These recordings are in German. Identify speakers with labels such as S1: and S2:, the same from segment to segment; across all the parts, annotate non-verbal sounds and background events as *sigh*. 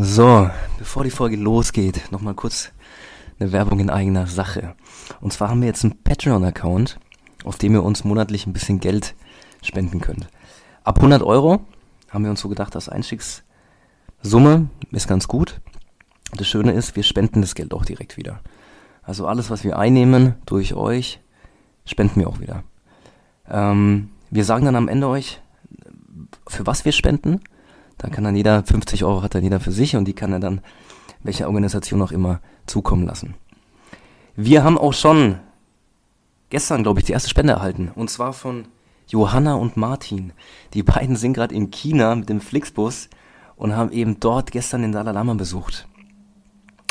S1: So, bevor die Folge losgeht, nochmal kurz eine Werbung in eigener Sache. Und zwar haben wir jetzt einen Patreon-Account, auf dem ihr uns monatlich ein bisschen Geld spenden könnt. Ab 100 Euro haben wir uns so gedacht, das Einstiegssumme ist ganz gut. Das Schöne ist, wir spenden das Geld auch direkt wieder. Also alles, was wir einnehmen durch euch, spenden wir auch wieder. Ähm, wir sagen dann am Ende euch, für was wir spenden. Da kann dann jeder, 50 Euro hat dann jeder für sich und die kann er dann welcher Organisation auch immer zukommen lassen. Wir haben auch schon gestern, glaube ich, die erste Spende erhalten. Und zwar von Johanna und Martin. Die beiden sind gerade in China mit dem Flixbus und haben eben dort gestern den Dalai Lama besucht.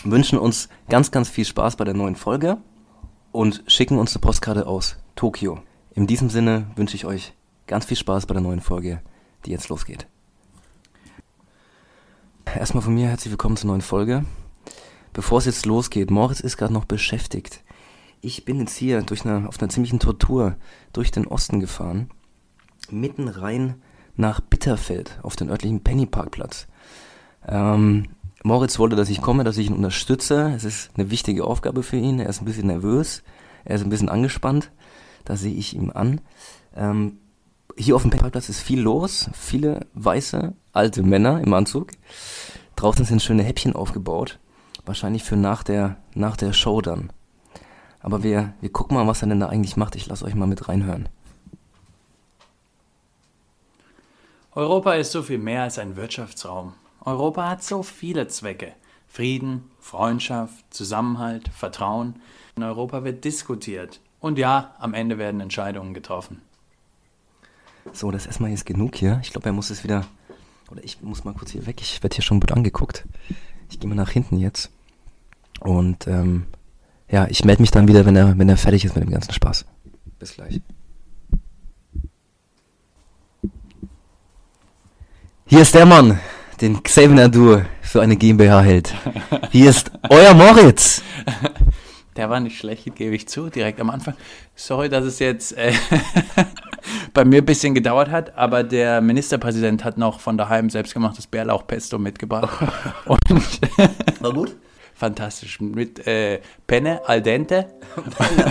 S1: Wünschen uns ganz, ganz viel Spaß bei der neuen Folge und schicken uns eine Postkarte aus Tokio. In diesem Sinne wünsche ich euch ganz viel Spaß bei der neuen Folge, die jetzt losgeht. Erstmal von mir herzlich willkommen zur neuen Folge. Bevor es jetzt losgeht, Moritz ist gerade noch beschäftigt. Ich bin jetzt hier durch eine, auf einer ziemlichen Tortur durch den Osten gefahren, mitten rein nach Bitterfeld auf den örtlichen Pennyparkplatz. Ähm, Moritz wollte, dass ich komme, dass ich ihn unterstütze. Es ist eine wichtige Aufgabe für ihn. Er ist ein bisschen nervös, er ist ein bisschen angespannt. Da sehe ich ihm an. Ähm, hier auf dem Parkplatz ist viel los, viele weiße, alte Männer im Anzug. Draußen sind schöne Häppchen aufgebaut, wahrscheinlich für nach der, nach der Show dann. Aber wir, wir gucken mal, was er denn da eigentlich macht. Ich lasse euch mal mit reinhören.
S2: Europa ist so viel mehr als ein Wirtschaftsraum. Europa hat so viele Zwecke. Frieden, Freundschaft, Zusammenhalt, Vertrauen. In Europa wird diskutiert. Und ja, am Ende werden Entscheidungen getroffen.
S1: So, das erstmal jetzt genug hier. Ich glaube, er muss es wieder. Oder ich muss mal kurz hier weg. Ich werde hier schon gut angeguckt. Ich gehe mal nach hinten jetzt. Und ähm, ja, ich melde mich dann wieder, wenn er, wenn er fertig ist mit dem ganzen Spaß. Bis gleich. Hier ist der Mann, den Xavier Dur für eine GmbH hält. Hier ist euer Moritz.
S2: Der war nicht schlecht, gebe ich zu, direkt am Anfang. Sorry, dass es jetzt äh, *laughs* bei mir ein bisschen gedauert hat, aber der Ministerpräsident hat noch von daheim selbstgemachtes Bärlauchpesto mitgebracht. *laughs* Und
S1: War gut?
S2: fantastisch. Mit äh, Penne al dente.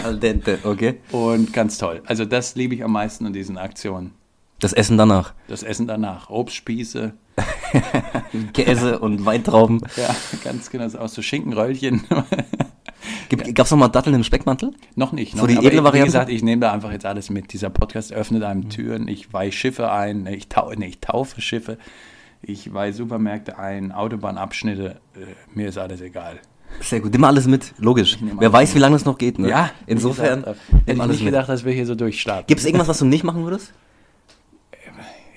S1: Al dente, okay.
S2: Und ganz toll. Also das liebe ich am meisten an diesen Aktionen.
S1: Das Essen danach.
S2: Das Essen danach. Obstspieße. *laughs*
S1: Käse und Weintrauben.
S2: Ja, ganz genau. Aus so Schinkenröllchen. *laughs*
S1: Gab es noch mal Datteln im Speckmantel?
S2: Noch nicht.
S1: So
S2: Noch
S1: die edle Variante?
S2: Wie gesagt, ich nehme da einfach jetzt alles mit. Dieser Podcast öffnet einem Türen. Ich weihe Schiffe ein. Ich, tau nee, ich taufe Schiffe. Ich weihe Supermärkte ein, Autobahnabschnitte. Äh, mir ist alles egal.
S1: Sehr gut, nimm alles mit, logisch. Wer weiß,
S2: mit.
S1: wie lange es noch geht, ne?
S2: Ja,
S1: insofern,
S2: gesagt, hätte ich nicht
S1: mit.
S2: gedacht, dass wir hier so durchstarten.
S1: Gibt es irgendwas, was du nicht machen würdest?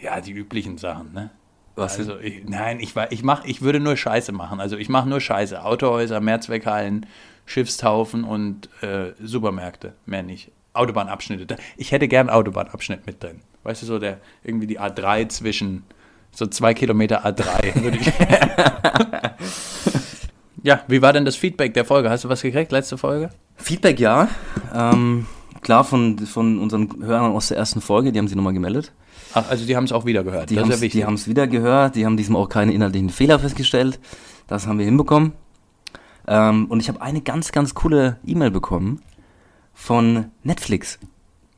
S2: Ja, die üblichen Sachen, ne?
S1: Was?
S2: Also ich, nein, ich, ich, mach, ich würde nur Scheiße machen. Also ich mache nur Scheiße. Autohäuser, Mehrzweckhallen, Schiffstaufen und äh, Supermärkte. Mehr nicht. Autobahnabschnitte. Ich hätte gern Autobahnabschnitt mit drin. Weißt du, so der irgendwie die A3 zwischen so zwei Kilometer A3. *laughs* würde ich. *laughs* ja, wie war denn das Feedback der Folge? Hast du was gekriegt, letzte Folge?
S1: Feedback ja. Ähm, klar, von, von unseren Hörern aus der ersten Folge, die haben sich nochmal gemeldet.
S2: Ach, also die haben es auch wieder gehört.
S1: Die haben es
S2: ja
S1: wieder gehört, die haben diesmal auch keine inhaltlichen Fehler festgestellt. Das haben wir hinbekommen. Ähm, und ich habe eine ganz, ganz coole E-Mail bekommen von Netflix.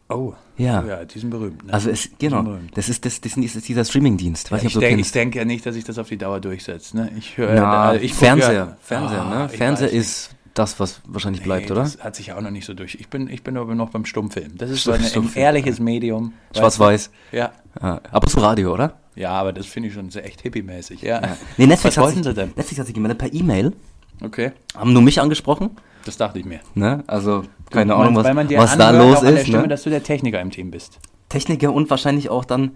S2: oh,
S1: Ja.
S2: ja, die sind berühmt. Ne?
S1: Also es, genau, das ist, das, das ist dieser Streamingdienst. Nicht,
S2: ich, ich
S1: kennst.
S2: denke ja nicht, dass sich das auf die Dauer durchsetzt. Ne? Ich höre,
S1: Na,
S2: also ich
S1: Fernseher,
S2: ja-
S1: Fernseher,
S2: Ah,
S1: ne?
S2: ich
S1: Fernseher ist das, was wahrscheinlich bleibt,
S2: Nee,
S1: oder?
S2: Das hat sich ja auch noch nicht so durch. Ich bin, ich bin aber noch beim Stummfilm. Das ist so *laughs* ein, ein ehrliches Medium.
S1: Schwarz-Weiß.
S2: Ja.
S1: Ja, ab und zu Radio, oder?
S2: Ja, aber das finde ich schon sehr echt hippie-mäßig. Ja.
S1: Nee, Netflix
S2: Was
S1: hat
S2: wollten sie denn?
S1: Netflix hat sich gemeldet per E-Mail,
S2: Okay,
S1: haben nur mich angesprochen,
S2: das dachte ich mir.
S1: ne? Also keine Ahnung, was, was da los
S2: auch an der
S1: ist,
S2: Stimme,
S1: ne?
S2: dass du der Techniker im Team bist.
S1: Techniker und wahrscheinlich auch dann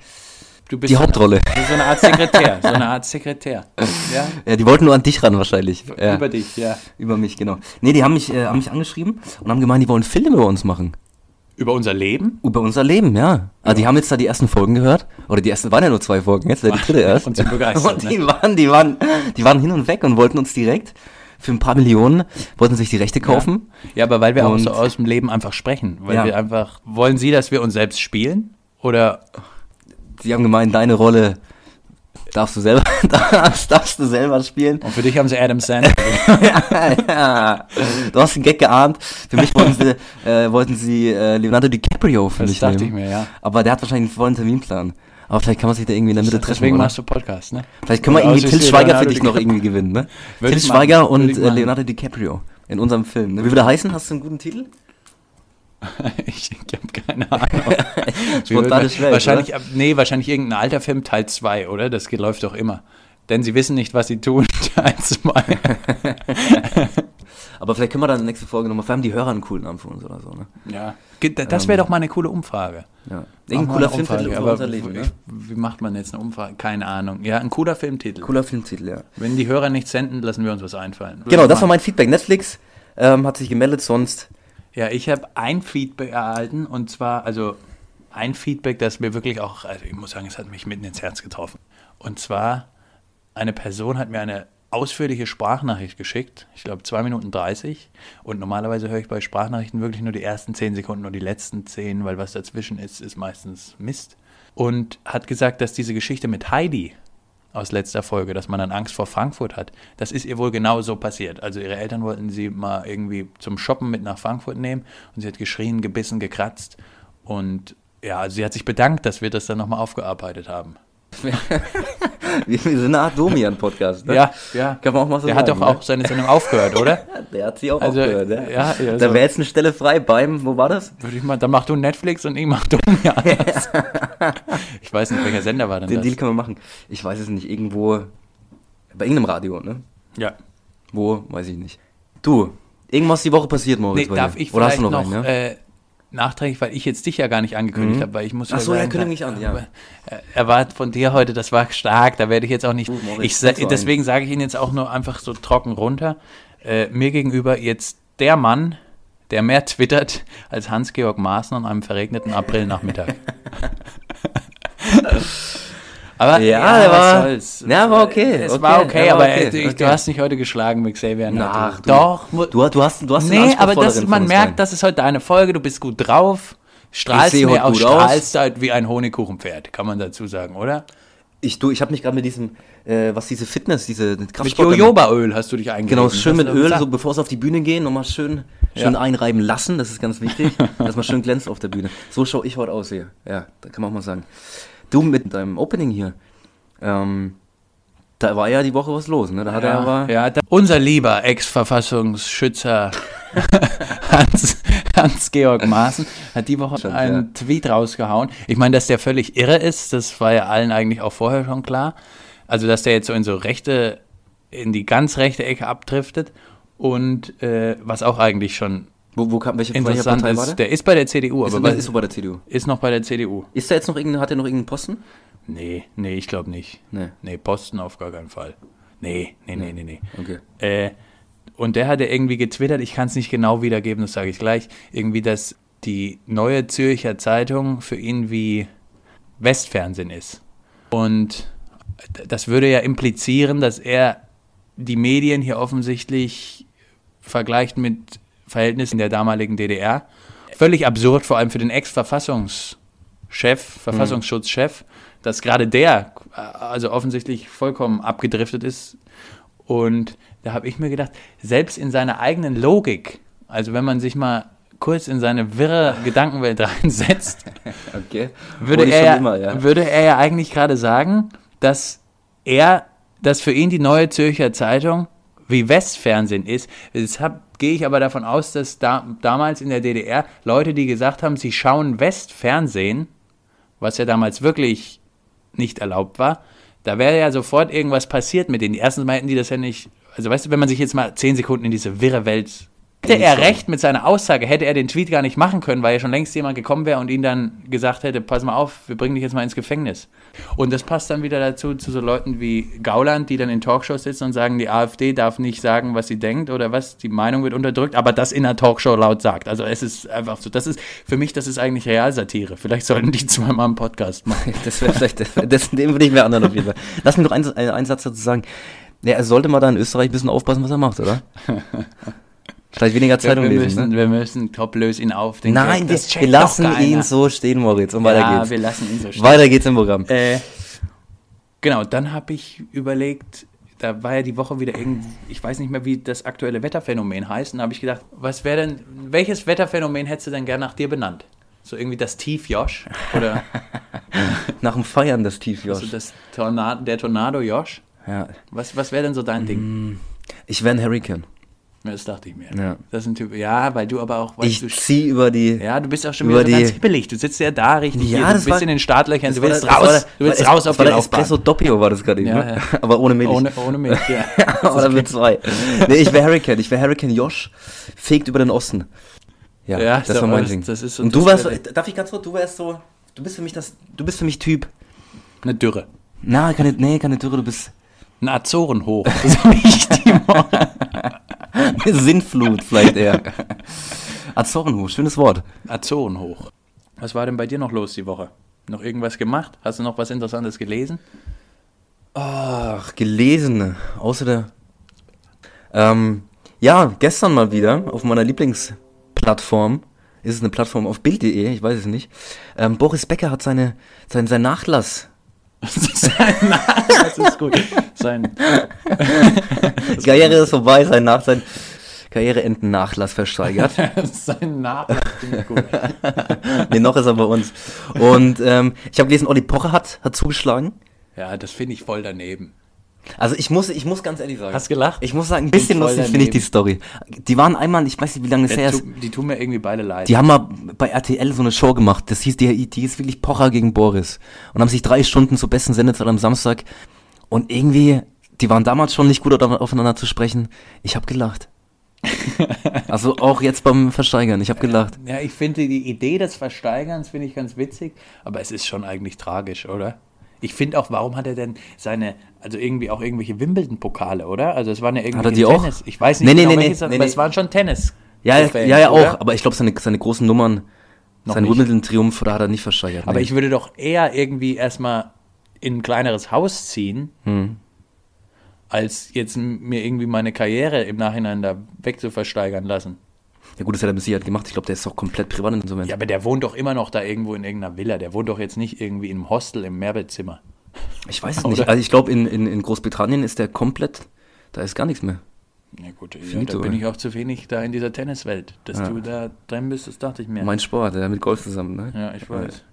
S2: Du bist
S1: die
S2: so-
S1: Hauptrolle.
S2: Bist *laughs* so eine Art Sekretär. so eine Art Sekretär. Ja?
S1: Ja, die wollten nur an dich ran wahrscheinlich. Ja,
S2: Über dich, ja.
S1: über mich, genau. Nee, die haben mich, äh, haben mich angeschrieben und haben gemeint, die wollen Filme über uns machen.
S2: Über unser Leben?
S1: Über unser Leben, ja. Also die haben jetzt da die ersten Folgen gehört. Oder die ersten waren ja nur zwei Folgen, jetzt wäre die dritte erst.
S2: Und sind begeistert, *laughs*
S1: Und
S2: ne?
S1: die waren, die waren, die waren hin und weg und wollten uns direkt für ein paar Millionen, wollten sich die Rechte kaufen.
S2: Ja, aber weil wir auch
S1: Und-
S2: so aus dem Leben einfach sprechen. Weil
S1: Ja.
S2: wir einfach. Wollen Sie, dass wir uns selbst spielen? Oder
S1: Die haben gemeint, deine Rolle Darfst du selber, *laughs* darfst, darfst du selber spielen?
S2: Und für dich haben sie Adam *laughs* Sandler.
S1: ja, ja. Du hast den Gag geahnt. Für mich wollten sie, äh, wollten sie äh, Leonardo DiCaprio für
S2: Das
S1: mich
S2: dachte
S1: nehmen.
S2: ich mir, ja.
S1: Aber der hat wahrscheinlich einen vollen Terminplan. Aber vielleicht kann man sich da irgendwie in der Mitte treffen.
S2: Deswegen
S1: oder?
S2: machst du Podcast, ne?
S1: Vielleicht können wir
S2: Oder
S1: irgendwie Till Schweiger für dich noch irgendwie gewinnen, ne? Till Schweiger und äh. Leonardo DiCaprio in unserem Film. Ne? Wie würde er heißen? Hast du einen guten Titel? *laughs*
S2: ich ich habe keine Ahnung. *laughs* Wird-
S1: Schwäche,
S2: wahrscheinlich, ab- nee, wahrscheinlich irgendein alter Film, Teil 2, oder? Das läuft doch immer. Denn sie wissen nicht, was sie tun. *laughs* Teil 2.
S1: Aber vielleicht können wir dann in der nächsten Folge nochmal, vielleicht haben die Hörer einen coolen Namen für uns oder so, ne?
S2: Ja. Das wäre doch mal eine coole Umfrage.
S1: Ja. Irgendein cooler Filmtitel für unser Leben,
S2: wie,
S1: ne?
S2: wie macht man jetzt eine Umfrage? Keine Ahnung. Ja, ein cooler Filmtitel.
S1: Cooler Filmtitel, ja.
S2: Wenn die Hörer nichts senden, lassen wir uns was einfallen.
S1: Genau, das war mein Feedback. Netflix ähm, hat sich gemeldet, sonst.
S2: Ja, ich habe ein Feedback erhalten und zwar, also ein Feedback, das mir wirklich auch, also ich muss sagen, es hat mich mitten ins Herz getroffen. Und zwar, eine Person hat mir eine ausführliche Sprachnachricht geschickt, ich glaube 2 Minuten 30. Und normalerweise höre ich bei Sprachnachrichten wirklich nur die ersten 10 Sekunden und die letzten 10, weil was dazwischen ist, ist meistens Mist. Und hat gesagt, dass diese Geschichte mit Heidi aus letzter Folge, dass man dann Angst vor Frankfurt hat. Das ist ihr wohl genau so passiert. Also ihre Eltern wollten sie mal irgendwie zum Shoppen mit nach Frankfurt nehmen und sie hat geschrien, gebissen, gekratzt und ja, also sie hat sich bedankt, dass wir das dann nochmal aufgearbeitet haben. *laughs* *laughs*
S1: Wir, wir sind eine Art Domian-Podcast, ne?
S2: Ja, ja.
S1: Kann man auch mal so
S2: Der hat
S1: sagen.
S2: doch auch seine Sendung aufgehört, oder?
S1: Ne? *laughs* Der hat sie auch
S2: Also,
S1: aufgehört, ne?
S2: ja, ja,
S1: Da
S2: so.
S1: wäre jetzt eine Stelle frei beim, wo war das?
S2: Würde ich mal, dann mach du Netflix und ich mach Domian. *laughs* ich weiß nicht, welcher Sender war denn
S1: Den
S2: das?
S1: Deal können wir machen. Ich weiß es nicht, irgendwo bei irgendeinem Radio, ne?
S2: ja.
S1: Wo, weiß ich nicht. Du, irgendwas die Woche passiert, Moritz,
S2: Nee, darf
S1: dir.
S2: ich
S1: Oder hast du noch,
S2: noch,
S1: einen, ne?
S2: äh, nachträglich, weil ich jetzt dich ja gar nicht angekündigt
S1: Mhm.
S2: habe, weil ich muss
S1: Ach so, ja,
S2: sagen,
S1: kündige mich an, ja.
S2: äh, erwartet von dir heute, das war stark, da werde ich jetzt auch nicht,
S1: Moritz,
S2: ich, deswegen sage ich Ihnen jetzt auch nur einfach so trocken runter, äh, mir gegenüber jetzt der Mann, der mehr twittert als Hans-Georg Maaßen an einem verregneten Aprilnachmittag. *laughs* Aber
S1: Ja,
S2: was
S1: war-
S2: soll's.
S1: ja, war okay,
S2: Es
S1: okay,
S2: war okay,
S1: er
S2: aber
S1: okay,
S2: du,
S1: okay.
S2: du hast nicht heute geschlagen mit Xavier.
S1: Na,
S2: Naidoo.
S1: ach, du.
S2: Doch,
S1: Du, du hast, du hast
S2: Nee, aber das, man merkt, das ist heute deine Folge, du bist gut drauf, strahlst
S1: Ich
S2: mir aus. strahlst halt wie ein Honigkuchenpferd, kann man dazu sagen, oder?
S1: Ich, du, ich habe mich gerade mit diesem, äh, was diese Fitness, diese
S2: Mit
S1: Kraftsport...
S2: Jojobaöl hast du dich eingelegt.
S1: Genau, schön mit Öl, so bevor es auf die Bühne gehen, nochmal schön, schön
S2: Ja.
S1: einreiben lassen, das ist ganz wichtig, *laughs* dass man schön glänzt auf der Bühne. So schaue ich heute aus hier. Ja, da kann man auch mal sagen. Du mit deinem Opening hier, ähm, da war ja die Woche was los, ne? Da hat er
S2: ja,
S1: aber...
S2: ja, da, unser lieber Ex-Verfassungsschützer *laughs* Hans, Hans-Georg Maaßen hat die Woche
S1: Stimmt,
S2: einen Tweet rausgehauen. Ich meine, dass der völlig irre ist, das war ja allen eigentlich auch vorher schon klar. Also, dass der jetzt so in so rechte, in die ganz rechte Ecke abdriftet und äh, was auch eigentlich schon
S1: Wo, wo kam, welche, welche Partei war
S2: ist,
S1: der?
S2: der ist bei der CDU,
S1: Ist,
S2: aber
S1: ist, so bei der CDU.
S2: ist noch bei der CDU.
S1: Ist da jetzt noch irgendein, hat er noch irgendeinen Posten?
S2: Nee, nee, ich glaube nicht.
S1: Nee.
S2: Nee, Posten auf gar keinen Fall. Nee, nee, nee, nee, nee.
S1: Okay.
S2: Äh, und der hatte irgendwie getwittert, ich kann es nicht genau wiedergeben, das sage ich gleich, irgendwie, dass die neue Zürcher Zeitung für ihn wie Westfernsehen ist. Und das würde ja implizieren, dass er die Medien hier offensichtlich vergleicht mit Verhältnissen der damaligen DDR. Völlig absurd, vor allem für den Ex-Verfassungschef, Verfassungsschutzchef, dass gerade der äh, also offensichtlich vollkommen abgedriftet ist. Und da habe ich mir gedacht, selbst in seiner eigenen Logik, also wenn man sich mal kurz in seine wirre Gedankenwelt *laughs* reinsetzt, *laughs*
S1: Okay.
S2: würde er,
S1: immer, ja.
S2: würde er ja eigentlich gerade sagen, dass er, dass für ihn die neue Zürcher Zeitung wie Westfernsehen ist. Deshalb gehe ich aber davon aus, dass da, damals in der DDR Leute, die gesagt haben, sie schauen Westfernsehen, was ja damals wirklich nicht erlaubt war, da wäre ja sofort irgendwas passiert mit denen. Erstens hätten die das ja nicht, also weißt du, wenn man sich jetzt mal zehn Sekunden in diese wirre Welt. Hätte er recht mit seiner Aussage, hätte er den Tweet gar nicht machen können, weil ja schon längst jemand gekommen wäre und ihn dann gesagt hätte, pass mal auf, wir bringen dich jetzt mal ins Gefängnis. Und das passt dann wieder dazu, zu so Leuten wie Gauland, die dann in Talkshows sitzen und sagen, die AfD darf nicht sagen, was sie denkt oder was, die Meinung wird unterdrückt, aber das in einer Talkshow laut sagt. Also es ist einfach so, das ist, für mich, das ist eigentlich Realsatire. Vielleicht sollten die *laughs* zweimal einen Podcast machen. *laughs*
S1: Das wäre vielleicht, das, das, dem würde ich mir anderen auf jeden Fall. Lass mir noch einen, einen, Satz dazu sagen. Ja, er sollte mal da in Österreich ein bisschen aufpassen, was er macht, oder? *laughs* Vielleicht weniger Zeitung
S2: wir,
S1: lesen,
S2: müssen,
S1: ne?
S2: wir müssen, Top, löse ihn auf.
S1: Nein, wir,
S2: das
S1: wir lassen ihn so stehen, Moritz. Und weiter
S2: ja,
S1: geht's.
S2: wir lassen ihn so stehen.
S1: Weiter geht's im Programm.
S2: Äh, Genau, dann habe ich überlegt, da war ja die Woche wieder irgendwie, ich weiß nicht mehr, wie das aktuelle Wetterphänomen heißt. Und da habe ich gedacht, was wäre denn, welches Wetterphänomen hättest du denn gern nach dir benannt? So irgendwie das Tief Josh? Oder *laughs*
S1: Nach dem Feiern des Tiefjosh.
S2: also das Tornado, der Tornado Josh?
S1: ja.
S2: Was, was wäre denn so dein Ding?
S1: Ich wäre ein Hurricane.
S2: Ja, Das dachte ich mir.
S1: Ja.
S2: Das ist ein Typ, ja, weil du aber auch, weißt
S1: Ich
S2: du,
S1: zieh über die.
S2: ja, du bist auch schon wieder so
S1: die-
S2: ganz hibbelig. Du sitzt ja da richtig,
S1: Ja,
S2: hier, du bist
S1: war-
S2: in den Startlöchern, du willst raus,
S1: der-
S2: du willst raus auf die Laufbahn.
S1: Espresso Doppio war das gerade eben,
S2: Ja,
S1: ne?
S2: ja. *laughs*
S1: aber ohne Milch.
S2: Ohne, ohne Milch, ja. *laughs*
S1: Oder mit zwei. Nee, ich wäre Hurricane. Ich wäre Hurricane Josh, fegt über den Osten. Ja,
S2: Ja,
S1: das
S2: so,
S1: war mein
S2: das-
S1: Ding.
S2: das ist so-
S1: Und du so, darf ich ganz kurz, du wärst so, du bist für mich das, du bist für mich Typ.
S2: Eine Dürre.
S1: Na, keine, nee, keine Dürre, du bist
S2: Ein Azorenhoch. *laughs* Das ist nicht die
S1: eine *laughs* Sinnflut vielleicht eher. Azorenhoch, schönes Wort.
S2: Azorenhoch. Was war denn bei dir noch los die Woche? Noch irgendwas gemacht? Hast du noch was Interessantes gelesen?
S1: Ach, gelesen, außer der, ähm, ja, gestern mal wieder auf meiner Lieblingsplattform, ist es eine Plattform auf Bild.de, ich weiß es nicht, ähm, Boris Becker hat seine, sein, sein Nachlass
S2: Sein Name, das ist gut. Sein, *laughs*
S1: Karriere ist vorbei, sein Nach sein Karriereenden-Nachlass versteigert. *laughs*
S2: sein finde ich gut. *laughs*
S1: nee, noch ist er bei uns. Und ähm, ich habe gelesen, Olli Pocher hat, hat zugeschlagen.
S2: Ja, das finde ich voll daneben.
S1: Also ich muss, ich muss ganz ehrlich sagen.
S2: Hast gelacht?
S1: Ich muss sagen, ein bisschen lustig finde ich die. Story. Die waren einmal, ich weiß nicht, wie lange es her ist.
S2: die tun mir irgendwie beide leid.
S1: Die haben mal bei RTL so eine Show gemacht. Das hieß, die, die ist wirklich Pocher gegen Boris. Und haben sich drei Stunden zur besten Sendezeit am Samstag. Und irgendwie, die waren damals schon nicht gut auf- aufeinander zu sprechen. Ich habe gelacht. *laughs* also auch jetzt beim Versteigern. Ich habe gelacht.
S2: ja, ich finde die Idee des Versteigerns finde ich ganz witzig, aber es ist schon eigentlich tragisch, oder? Ich finde auch, warum hat er denn seine, also irgendwie auch irgendwelche Wimbledon-Pokale, oder? Also es waren ja irgendwie
S1: er die auch?
S2: Tennis. Ich weiß nicht
S1: Nee, nee,
S2: genau,
S1: nee, nee,
S2: aber
S1: nee.
S2: es waren schon Tennis.
S1: Ja, ja, ja, ja auch. Aber ich glaube, seine, seine großen Nummern,
S2: Noch
S1: sein
S2: nicht.
S1: Wimbledon-Triumph, da hat er nicht versteigert.
S2: Aber
S1: nee.
S2: ich würde doch eher irgendwie erstmal in ein kleineres Haus ziehen,
S1: Hm.
S2: als jetzt mir irgendwie meine Karriere im Nachhinein da wegzuversteigern lassen.
S1: Ja gut, das hat er mit Sicherheit gemacht. Ich glaube, der ist doch komplett privat insolvent.
S2: Ja, aber der wohnt doch immer noch da irgendwo in irgendeiner Villa. Der wohnt doch jetzt nicht irgendwie in einem Hostel im Mehrbettzimmer.
S1: Ich weiß es
S2: Oder?
S1: nicht. Also ich glaube, in, in, in Großbritannien ist der komplett, da ist gar nichts mehr.
S2: Ja gut, ja, da bin ich auch zu wenig da in dieser Tenniswelt. Dass
S1: Ja.
S2: du da drin bist, das dachte ich mir.
S1: Mein Sport, der mit Golf zusammen, ne?
S2: ja, ich weiß.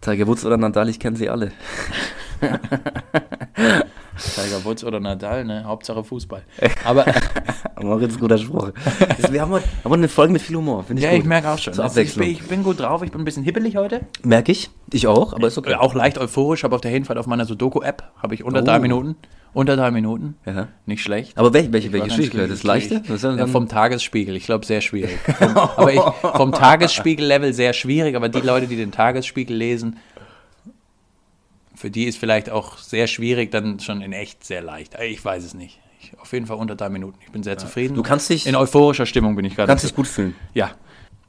S1: Tiger Woods oder Nadal, ich kenne sie alle. *laughs* *laughs*
S2: Tiger Woods oder Nadal, ne? Hauptsache Fußball. Aber *laughs*
S1: Moritz, guter Spruch. Wir haben heute, haben heute eine Folge mit viel Humor, finde ich
S2: ja,
S1: gut.
S2: ich merke auch schon. Also ich, bin, ich bin gut drauf, ich bin ein bisschen hibbelig heute.
S1: Merke ich. Ich auch, aber ist okay.
S2: Äh, Auch leicht euphorisch, habe auf der Hinfahrt auf meiner Sudoku-App, habe ich unter
S1: Oh.
S2: drei Minuten. Unter drei Minuten.
S1: Ja.
S2: Nicht schlecht.
S1: Aber welche, welche, welche Schwierigkeit? Das leichte? Das ist ja
S2: vom Tagesspiegel, ich glaube, sehr schwierig. *laughs* Aber ich, vom Tagesspiegel-Level sehr schwierig, aber die Leute, die den Tagesspiegel lesen, für die ist vielleicht auch sehr schwierig, dann schon in echt sehr leicht. Ich weiß es nicht. Ich, auf jeden Fall unter drei Minuten. Ich bin sehr zufrieden.
S1: Du kannst dich-
S2: in euphorischer Stimmung bin ich gerade.
S1: kannst dich gut fühlen.
S2: Ja.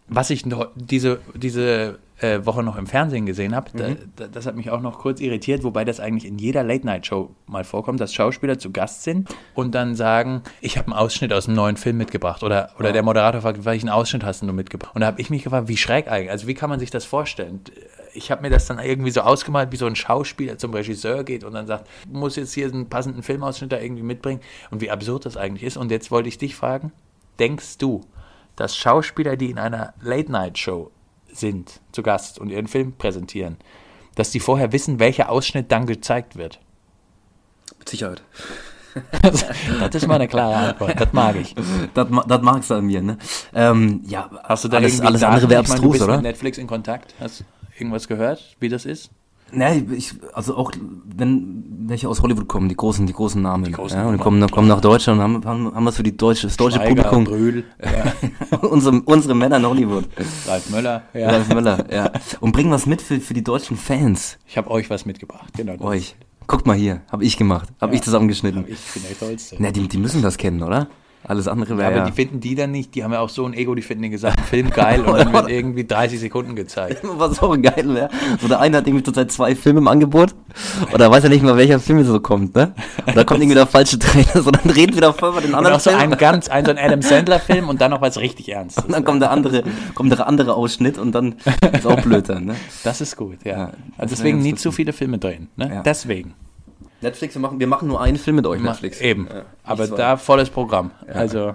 S2: Was ich noch diese, diese äh, Woche noch im Fernsehen gesehen habe, da, da, das hat mich auch noch kurz irritiert, wobei das eigentlich in jeder Late-Night-Show mal vorkommt, dass Schauspieler zu Gast sind und dann sagen, ich habe einen Ausschnitt aus einem neuen Film mitgebracht. Oder, oder der Moderator fragt, welchen Ausschnitt hast du mitgebracht? Und da habe ich mich gefragt, wie schräg eigentlich, also wie kann man sich das vorstellen? Ich habe mir das dann irgendwie so ausgemalt, wie so ein Schauspieler zum Regisseur geht und dann sagt, muss jetzt hier einen passenden Filmausschnitt da irgendwie mitbringen und wie absurd das eigentlich ist. Und jetzt wollte ich dich fragen, denkst du, dass Schauspieler, die in einer Late-Night-Show sind, zu Gast und ihren Film präsentieren, dass die vorher wissen, welcher Ausschnitt dann gezeigt wird?
S1: Mit Sicherheit. *laughs*
S2: Das ist mal eine klare Antwort. Das mag ich.
S1: Das, das magst du an mir, ne? Ähm, ja,
S2: Hast du da
S1: alles, alles andere wäre
S2: Ich meine, du
S1: abstrus,
S2: bist
S1: oder?
S2: mit Netflix in Kontakt? Hast irgendwas gehört, wie das ist?
S1: Nee, ich, also auch wenn welche aus Hollywood kommen, die großen, die großen Namen. Die
S2: großen
S1: ja, und kommen, kommen nach Deutschland und haben, haben, haben was für die deutsche, das deutsche
S2: Schweiger,
S1: Publikum.
S2: Brühl, ja, *laughs*
S1: unsere, unsere Männer in Hollywood.
S2: Ralf Möller. Ja.
S1: Ralf Möller, ja. Und bringen was mit für, für die deutschen Fans.
S2: Ich habe euch was mitgebracht. Genau.
S1: Euch. Guckt mal hier, habe ich gemacht, habe ich zusammengeschnitten.
S2: Ich bin der Tollste.
S1: Na, die, die müssen das kennen, oder? Alles andere
S2: Ja,
S1: wäre
S2: aber
S1: ja.
S2: die finden die dann nicht, die haben ja auch so ein Ego, die finden den gesamten Film geil und dann wird *laughs* irgendwie 30 Sekunden gezeigt. *laughs*
S1: Was auch geil wäre. So der eine hat irgendwie zurzeit zwei Filme im Angebot oder weiß ja nicht mal, welcher Film so kommt, ne? Oder kommt irgendwie der falsche Trailer, *laughs* so dann reden wieder voll über den
S2: Und
S1: anderen
S2: auch so
S1: Film.
S2: ein ganz, ein so ein Adam Sandler-Film und dann noch was richtig Ernstes.
S1: und dann kommt der andere, kommt der andere Ausschnitt und dann ist auch blöd dann, ne?
S2: Das ist gut, ja.
S1: Ja,
S2: also deswegen nie zu viele Filme drehen. Ne?
S1: Ja.
S2: Deswegen.
S1: Netflix, wir machen, wir machen nur einen Film mit euch,
S2: Ma-
S1: Netflix.
S2: Eben.
S1: Ja,
S2: Aber
S1: zwei.
S2: da volles Programm. Also,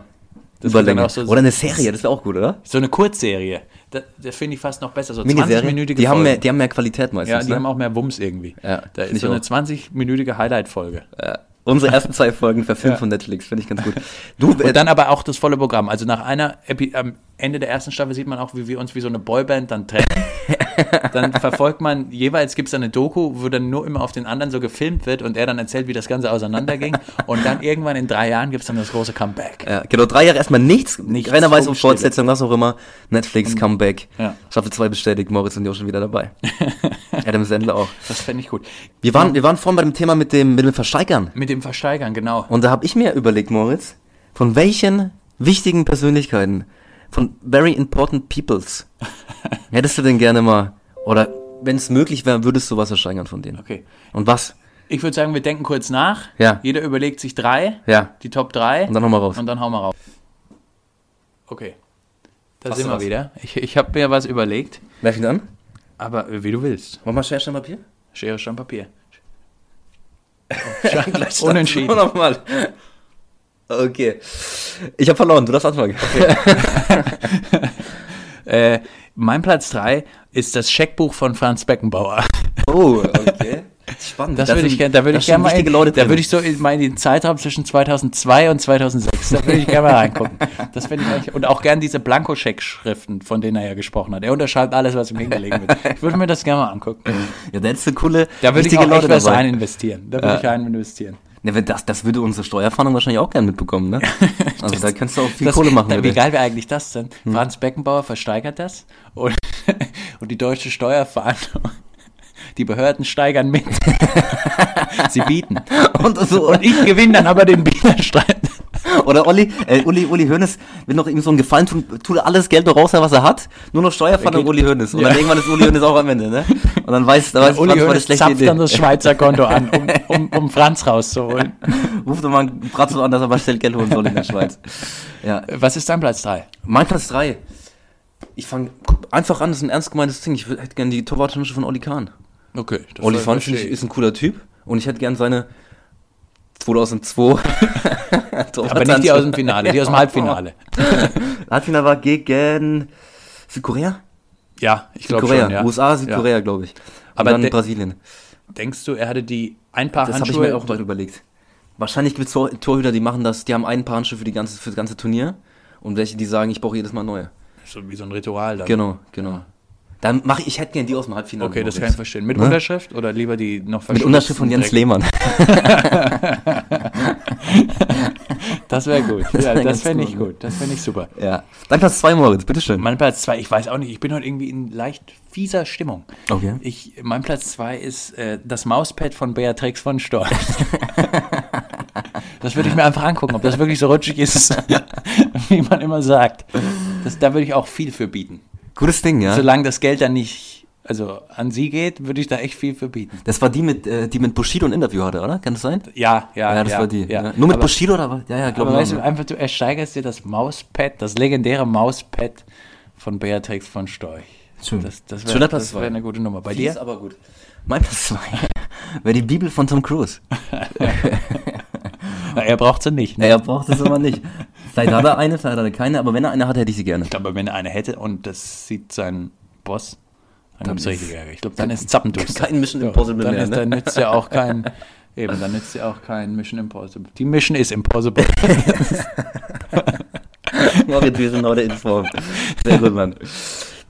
S2: das
S1: Überlänge.
S2: auch so,
S1: Oder eine Serie, das wäre auch gut, oder?
S2: so eine Kurzserie. Das, das finde ich fast noch besser. So
S1: Miniserie.
S2: 20-minütige
S1: Die haben, mehr, die haben mehr Qualität meistens.
S2: ja, die
S1: ne?
S2: haben auch mehr Wumms irgendwie.
S1: Ja,
S2: da ist so eine
S1: auch.
S2: 20-minütige Highlight-Folge.
S1: Ja. Unsere ersten zwei Folgen verfilmt
S2: Ja.
S1: von Netflix, finde ich ganz gut. Du, äh,
S2: Und dann aber auch das volle Programm. Also nach einer, Epi am Ende der ersten Staffel sieht man auch, wie wir uns wie so eine Boyband dann trennen. Dann verfolgt man, jeweils gibt es eine Doku, wo dann nur immer auf den anderen so gefilmt wird und er dann erzählt, wie das Ganze auseinanderging. und dann irgendwann in drei Jahren gibt es dann das große Comeback.
S1: ja, genau, drei Jahre erstmal nichts.
S2: Nichts,
S1: Keiner weiß um. Fortsetzung, was auch immer. Netflix, Comeback.
S2: Ja.
S1: Staffel 2 bestätigt, Moritz und Jo schon wieder dabei. *laughs* Adam Sandler auch.
S2: Das fände ich gut.
S1: Wir waren, wir waren vorhin bei dem Thema mit dem, mit dem Versteigern.
S2: Mit dem Versteigern, genau.
S1: Und da habe ich mir überlegt, Moritz, von welchen wichtigen Persönlichkeiten, von very important peoples, *laughs* hättest du denn gerne mal, oder wenn es möglich wäre, würdest du was versteigern von denen?
S2: Okay.
S1: Und was?
S2: Ich würde sagen, wir denken kurz nach.
S1: Ja.
S2: Jeder überlegt sich drei,
S1: Ja.
S2: die Top drei.
S1: Und dann nochmal raus.
S2: Und dann hauen wir raus. Okay. Da
S1: Hast
S2: sind wir
S1: was?
S2: wieder. Ich, ich habe mir was überlegt,
S1: Wer fängt an?
S2: aber äh, wie du willst.
S1: Wollen wir Schere, Stein, Papier?
S2: Schere, Stein, Papier. *laughs* Unentschieden. *laughs*
S1: Nochmal. Okay. Ich habe verloren, du darfst anfangen. *laughs*
S2: Äh, mein Platz 3 ist das Scheckbuch von Franz Beckenbauer.
S1: Oh, okay. Spannend.
S2: Das
S1: Da
S2: würde ich da würde
S1: da
S2: ich gerne mal,
S1: Leute
S2: da würde ich so in, mal in den Zeitraum zwischen 2002 und 2006, da würde ich gerne mal reingucken. Das finde ich eigentlich, und auch gerne diese Blankoscheck-Schriften, von denen er ja gesprochen hat. Er unterschreibt alles, was ihm hingelegt wird. Ich würde mir das gerne mal angucken.
S1: Ja, da hättest du coole,
S2: Da würde ich auch echt
S1: Leute
S2: was
S1: dabei.
S2: rein investieren. Da würde
S1: Ja.
S2: ich rein investieren.
S1: Ne, wenn das, das würde unsere Steuerfahndung wahrscheinlich auch gerne mitbekommen, ne? *laughs* Also da kannst du auch viel
S2: Das,
S1: Kohle machen.
S2: da, wie
S1: mit.
S2: geil wäre eigentlich das denn?
S1: Hm.
S2: Franz Beckenbauer versteigert das und, *laughs* und die deutsche Steuerfahndung, *laughs* die Behörden steigern mit. Sie bieten.
S1: Und, so,
S2: Und ich gewinne dann aber den Bieterstreit.
S1: Oder Olli, äh, Uli, Uli Hoeneß will noch ihm so einen Gefallen tun, tut er alles Geld noch raus, was er hat, nur noch Steuerfahndung
S2: Geht-
S1: Uli Hoeneß. Und
S2: Ja.
S1: dann irgendwann ist Uli Hoeneß auch am Ende, ne? Und dann weiß, da weiß
S2: Uli
S1: Franz,
S2: Hoeneß zapft dann das Schweizer Konto an, um, um, um Franz rauszuholen. *laughs*
S1: Ruft doch mal einen Bratzo an, dass er mal schnell Geld holen soll in der Schweiz. Ja.
S2: Was ist dein Platz 3?
S1: Mein Platz 3. Ich fange einfach an, das ist ein ernst gemeintes Ding. Ich hätte gerne die Torwartnische von Oli Kahn.
S2: Okay. Das
S1: Oli Kahn ist ein cooler Typ und ich hätte gern seine 2002 *laughs*
S2: aber nicht die aus dem Finale, die aus dem Halbfinale. *laughs*
S1: Halbfinale war gegen Südkorea?
S2: Ja, ich glaube
S1: Südkorea,
S2: schon, ja.
S1: USA, Südkorea,
S2: Ja.
S1: glaube ich. Und
S2: Aber
S1: dann
S2: de-
S1: Brasilien.
S2: Denkst du, er hatte die ein Paar
S1: Das habe ich mir auch mal überlegt. Wahrscheinlich gibt es Tor Torhüter, die machen das, die haben einen Paar Handschuhe für, die ganze, für das ganze Turnier und welche, die sagen, ich brauche jedes Mal neue.
S2: so wie so ein Ritual dann.
S1: Genau, genau. Dann mache ich, ich hätte gern die aus dem Halbfinale.
S2: Okay, das kann ich verstehen. Mit
S1: Ne?
S2: Unterschrift oder lieber die noch
S1: Mit Unterschrift von Jens
S2: Lehmann. *laughs* Das wäre gut.
S1: Das
S2: ja,
S1: wär
S2: das
S1: ganz
S2: fände ich gut. Das fände ich super.
S1: Ja. Dann Platz 2, Moritz, bitteschön.
S2: Mein Platz 2, ich weiß auch nicht, ich bin heute irgendwie in leicht fieser Stimmung.
S1: Okay.
S2: Ich, mein Platz 2 ist äh, das Mauspad von Beatrix von Storch. *laughs* das würde ich mir einfach angucken, ob das wirklich so rutschig ist, *laughs* wie man immer sagt. Das, da würde ich auch viel für bieten.
S1: Gutes Ding, ja.
S2: Solange das Geld dann nicht also an sie geht, würde ich da echt viel für bieten.
S1: Das war die mit, äh, die mit Bushido ein Interview hatte, oder? Kann das sein?
S2: Ja, ja,
S1: Ja, das war die.
S2: Ja.
S1: Ja. Nur mit
S2: aber,
S1: Bushido oder was? Ja, ja, glaube ich.
S2: weißt du, einfach du ersteigerst dir das Mauspad, das legendäre Mauspad von Beatrix von Storch.
S1: Schön.
S2: Das, das wäre wär eine gute Nummer. Bei
S1: Die ist
S2: dir?
S1: aber gut. Mein Platz 2 *laughs* wäre die Bibel von Tom Cruise. *laughs*
S2: Na, er braucht sie nicht. Ne?
S1: Er braucht es immer nicht. Vielleicht hat er eine, vielleicht hat er keine, aber wenn er eine hat, hätte ich sie gerne.
S2: Ich glaube, wenn er eine hätte und das sieht sein Boss, dann
S1: Dann
S2: gibt es
S1: ist-
S2: richtig Ärger. Ich glaube, dann ist Zappenduster.
S1: Kein Mission Impossible
S2: dann
S1: mehr,
S2: Ist,
S1: ne?
S2: Dann nützt ja auch kein, eben, dann nützt ja auch kein Mission Impossible. Die Mission ist impossible. *laughs*
S1: Moritz, wir sind heute in Form. Sehr gut, Mann.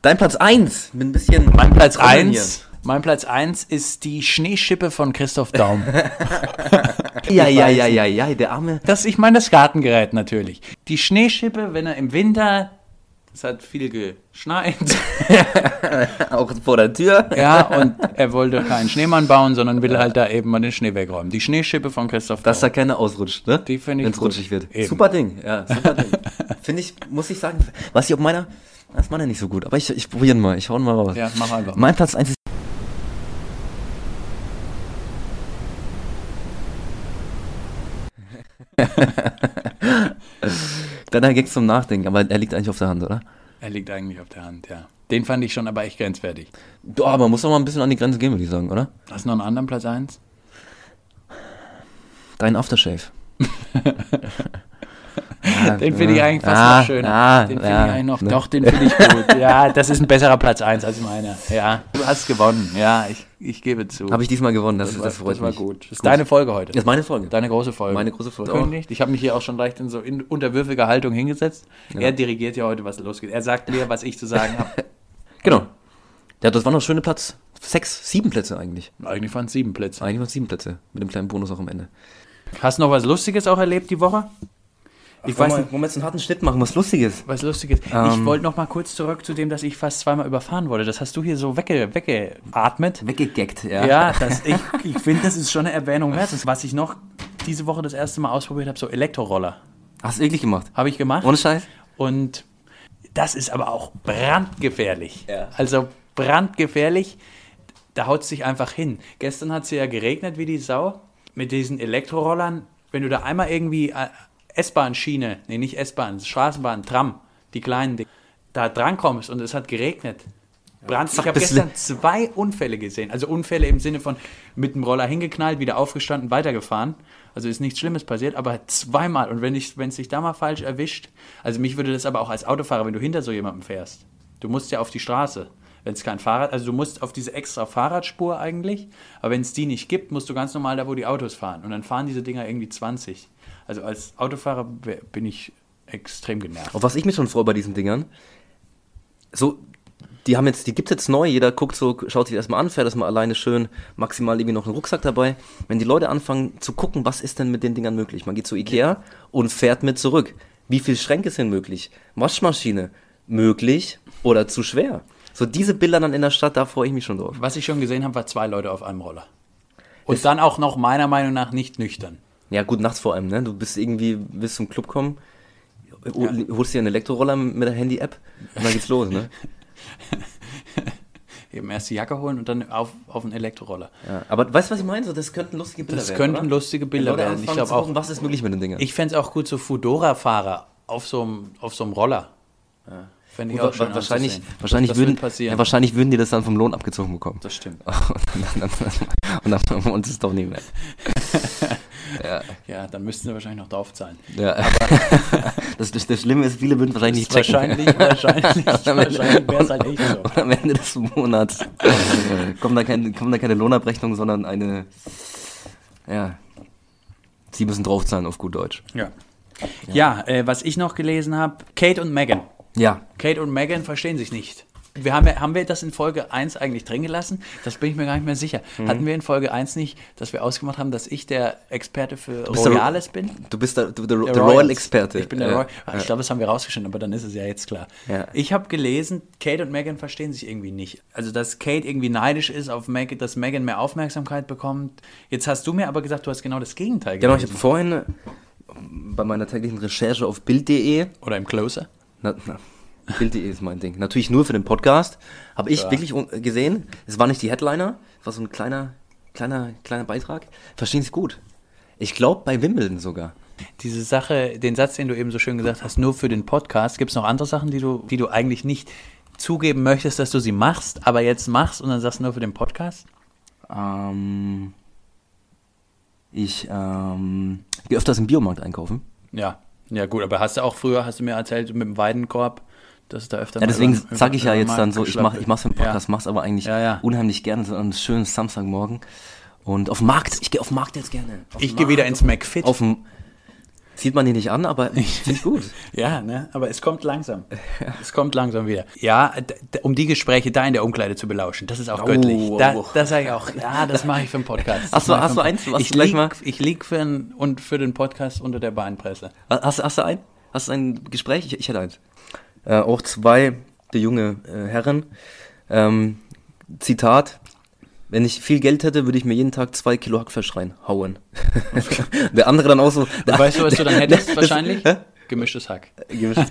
S1: Dein Platz 1 mit ein bisschen.
S2: mein Platz
S1: Trommeln
S2: 1 mein Platz 1 ist die Schneeschippe von Christoph Daum. *laughs* *laughs*
S1: Ja, ja, ja, ja, ja, der arme.
S2: Das, ich meine das Gartengerät natürlich. Die Schneeschippe, wenn er im Winter, es hat viel geschneit, *laughs*
S1: Auch vor der Tür.
S2: ja, und er wollte keinen Schneemann bauen, sondern will halt da eben mal den Schnee wegräumen. Die Schneeschippe von Christoph
S1: Dass da keiner ausrutscht, ne?
S2: Die finde ich
S1: Wenn's
S2: gut.
S1: rutschig wird.
S2: Eben.
S1: Super Ding, ja, super Ding. *laughs* Finde ich, muss ich sagen, was ich auf meiner. Das ist meiner nicht so gut, aber ich, ich probiere ihn mal, ich hau ihn mal raus.
S2: Ja, mach einfach.
S1: Mein Platz 1 ist. *laughs* Deiner Gag zum Nachdenken, aber er liegt eigentlich auf der Hand, oder?
S2: Er liegt eigentlich auf der Hand, ja. Den fand ich schon aber echt grenzwertig.
S1: Doch, aber man muss doch mal ein bisschen an die Grenze gehen, würde ich sagen, oder?
S2: Hast du noch einen anderen Platz 1?
S1: Dein Aftershave. *laughs*
S2: Den finde ich eigentlich fast
S1: Ah,
S2: noch schöner.
S1: ah,
S2: den finde
S1: ja,
S2: ich eigentlich noch.
S1: ne?
S2: Doch, den finde ich gut. *laughs* Ja, das ist ein besserer Platz 1 als meiner. Ja, du hast gewonnen. Ja, ich, ich gebe zu.
S1: Habe ich diesmal gewonnen, das,
S2: das,
S1: das,
S2: war,
S1: freut
S2: das war
S1: mich.
S2: gut. Das ist deine Folge heute.
S1: Das ist meine Folge.
S2: Deine große Folge.
S1: Meine große Folge.
S2: Angekündigt. Ich habe mich hier auch schon leicht in so in unterwürfiger Haltung hingesetzt. Er dirigiert ja heute, was losgeht. Er sagt mir, was ich zu sagen habe. *laughs*
S1: Genau. Ja, das waren noch schöne Platz. Sechs, sieben Plätze eigentlich.
S2: Eigentlich waren es sieben Plätze.
S1: Eigentlich waren es sieben Plätze. Mit dem kleinen Bonus auch am Ende.
S2: Hast du noch was Lustiges auch erlebt die Woche? Ich weiß nicht,
S1: wollen wir jetzt einen harten Schnitt machen, was Lustiges.
S2: was Lustiges. ich
S1: Ähm.
S2: wollte noch mal kurz zurück zu dem, dass ich fast zweimal überfahren wurde. Das hast du hier so wegge weggeatmet.
S1: Weggegackt, ja.
S2: Ja, *laughs* das, ich, ich finde, das ist schon eine Erwähnung wert. Was ich noch diese Woche das erste Mal ausprobiert habe, so Elektroroller.
S1: Hast du wirklich gemacht?
S2: Habe ich gemacht.
S1: Ohne Scheiß?
S2: Und das ist aber auch brandgefährlich.
S1: Ja.
S2: Also brandgefährlich. Da haut es sich einfach hin. Gestern hat es ja geregnet wie die Sau. Mit diesen Elektrorollern, wenn du da einmal irgendwie äh, S-Bahn-Schiene, nee, nicht S-Bahn, Straßenbahn, Tram, die kleinen, Dinge, da drankommst und es hat geregnet. Brand, ich habe gestern zwei Unfälle gesehen. Also Unfälle im Sinne von mit dem Roller hingeknallt, wieder aufgestanden, weitergefahren. Also ist nichts Schlimmes passiert, aber zweimal. Und wenn es dich da mal falsch erwischt, also mich würde das aber auch als Autofahrer, wenn du hinter so jemandem fährst, du musst ja auf die Straße. Wenn es kein Fahrrad, also du musst auf diese extra Fahrradspur eigentlich, aber wenn es die nicht gibt, musst du ganz normal da, wo die Autos fahren. Und dann fahren diese Dinger irgendwie 20. Also als Autofahrer bin ich extrem genervt.
S1: Auf was ich mich schon freue bei diesen Dingern, so, die haben jetzt, die gibt jetzt neu, jeder guckt so, schaut sich das mal an, fährt das mal alleine schön, maximal irgendwie noch einen Rucksack dabei. Wenn die Leute anfangen zu gucken, was ist denn mit den Dingern möglich? Man geht zu Ikea und fährt mit zurück. Wie viele Schränke sind möglich? Waschmaschine möglich oder zu schwer? So diese Bilder dann in der Stadt, da freue ich mich schon drauf.
S2: Was ich schon gesehen habe, war zwei Leute auf einem Roller. Und dann auch noch meiner Meinung nach nicht nüchtern.
S1: Ja, gut, nachts vor allem, ne? Du bist irgendwie, willst zum Club kommen, holst dir einen Elektroroller mit der Handy-App und dann geht's los, ne?
S2: Eben erst die Jacke holen und dann auf, auf einen Elektroroller.
S1: Ja, aber weißt du, was ich meine? So, das könnten lustige Bilder
S2: Das
S1: werden.
S2: könnten
S1: oder?
S2: lustige Bilder
S1: Leute
S2: werden. Ich glaube auch.
S1: was ist möglich mit den Dingen.
S2: Ich fände es auch gut, so Fudora-Fahrer auf so einem auf so einem Roller. Fände ich
S1: Gut,
S2: auch schön
S1: wa- wahrscheinlich,
S2: anzusehen.
S1: wahrscheinlich,
S2: das, das
S1: würden,
S2: passieren.
S1: ja, wahrscheinlich würden die das dann vom Lohn abgezogen bekommen.
S2: das stimmt.
S1: und dann, und dann und uns ist doch nicht mehr. Ja,
S2: Ja, dann müssten sie wahrscheinlich noch draufzahlen.
S1: ja. *laughs* Das, das, das Schlimme ist, viele würden wahrscheinlich nicht checken.
S2: Wahrscheinlich, wahrscheinlich, *laughs* wahrscheinlich wäre es halt echt so.
S1: Und *laughs* am Ende des Monats kommt da, kein, kommt da keine Lohnabrechnung, sondern eine, ja, sie müssen draufzahlen auf gut Deutsch.
S2: Ja, ja äh, was ich noch gelesen habe, Kate und Megan.
S1: Ja,
S2: Kate und Megan verstehen sich nicht. Wir haben, ja- haben wir das in Folge 1 eigentlich drin gelassen? Das bin ich mir gar nicht mehr sicher.
S1: Mhm.
S2: Hatten wir in Folge 1 nicht, dass wir ausgemacht haben, dass ich der Experte für
S1: der-
S2: Royales bin?
S1: du bist der, du, der,
S2: Der.
S1: Royal-Experte.
S2: Ich bin der
S1: Ja,
S2: Royal. Ich glaube, das haben wir rausgeschnitten, aber dann ist es ja jetzt klar.
S1: Ja.
S2: Ich habe gelesen, Kate und Megan verstehen sich irgendwie nicht. Also, dass Kate irgendwie neidisch ist auf Megan, dass Megan mehr Aufmerksamkeit bekommt. Jetzt hast du mir aber gesagt, du hast genau das Gegenteil
S1: Genau, ich habe vorhin bei meiner täglichen Recherche auf Bild.de
S2: Oder im Closer.
S1: Na, na, Bild.de ist mein Ding. Natürlich nur für den Podcast. Habe ich
S2: Ja.
S1: wirklich gesehen. Es war nicht die Headliner, es war so ein kleiner, kleiner, kleiner Beitrag. Verstehen Sie gut. Ich glaube bei Wimbledon sogar.
S2: Diese Sache, den Satz, den du eben so schön gesagt hast, nur für den Podcast, gibt es noch andere Sachen, die du, die du eigentlich nicht zugeben möchtest, dass du sie machst, aber jetzt machst und dann sagst du nur für den Podcast?
S1: Ähm, ich ähm, gehe öfters im Biomarkt einkaufen.
S2: Ja. Ja, gut, aber hast du auch früher, hast du mir erzählt, mit dem Weidenkorb, dass es da öfter
S1: Ja,
S2: mal
S1: deswegen sage ich ja jetzt dann so, ich mache ich mach's für den. Podcast, mach's aber eigentlich
S2: Ja, ja.
S1: unheimlich gerne, so einen schönen Samstagmorgen. Und auf den Markt, ich gehe auf den Markt jetzt gerne. Auf
S2: Ich gehe wieder ins McFit.
S1: Auf dem, sieht man die nicht an, aber finde ich gut. *laughs*
S2: Ja, ne? aber es kommt langsam. *laughs* Es kommt langsam wieder. Ja, um die Gespräche da in der Umkleide zu belauschen, das ist auch
S1: Oh,
S2: göttlich. Da,
S1: oh.
S2: das sage ich auch. Ja, das mache ich für den Podcast. Das
S1: Hast du- hast
S2: für
S1: du
S2: den
S1: eins,
S2: ich lieg,
S1: mal-
S2: Ich lieg für, und für den Podcast unter der Beinpresse.
S1: Hast, hast du ein? Hast du ein Gespräch? Ich, ich hätte eins. Äh, auch zwei, der junge äh, Herren. Ähm, Zitat. Wenn ich viel Geld hätte, würde ich mir jeden Tag zwei Kilo Hackfleisch reinhauen. *laughs* der andere dann auch so. Der,
S2: Weißt du, was du dann *laughs* hättest
S1: das-
S2: wahrscheinlich?
S1: Hä?
S2: Gemischtes Hack.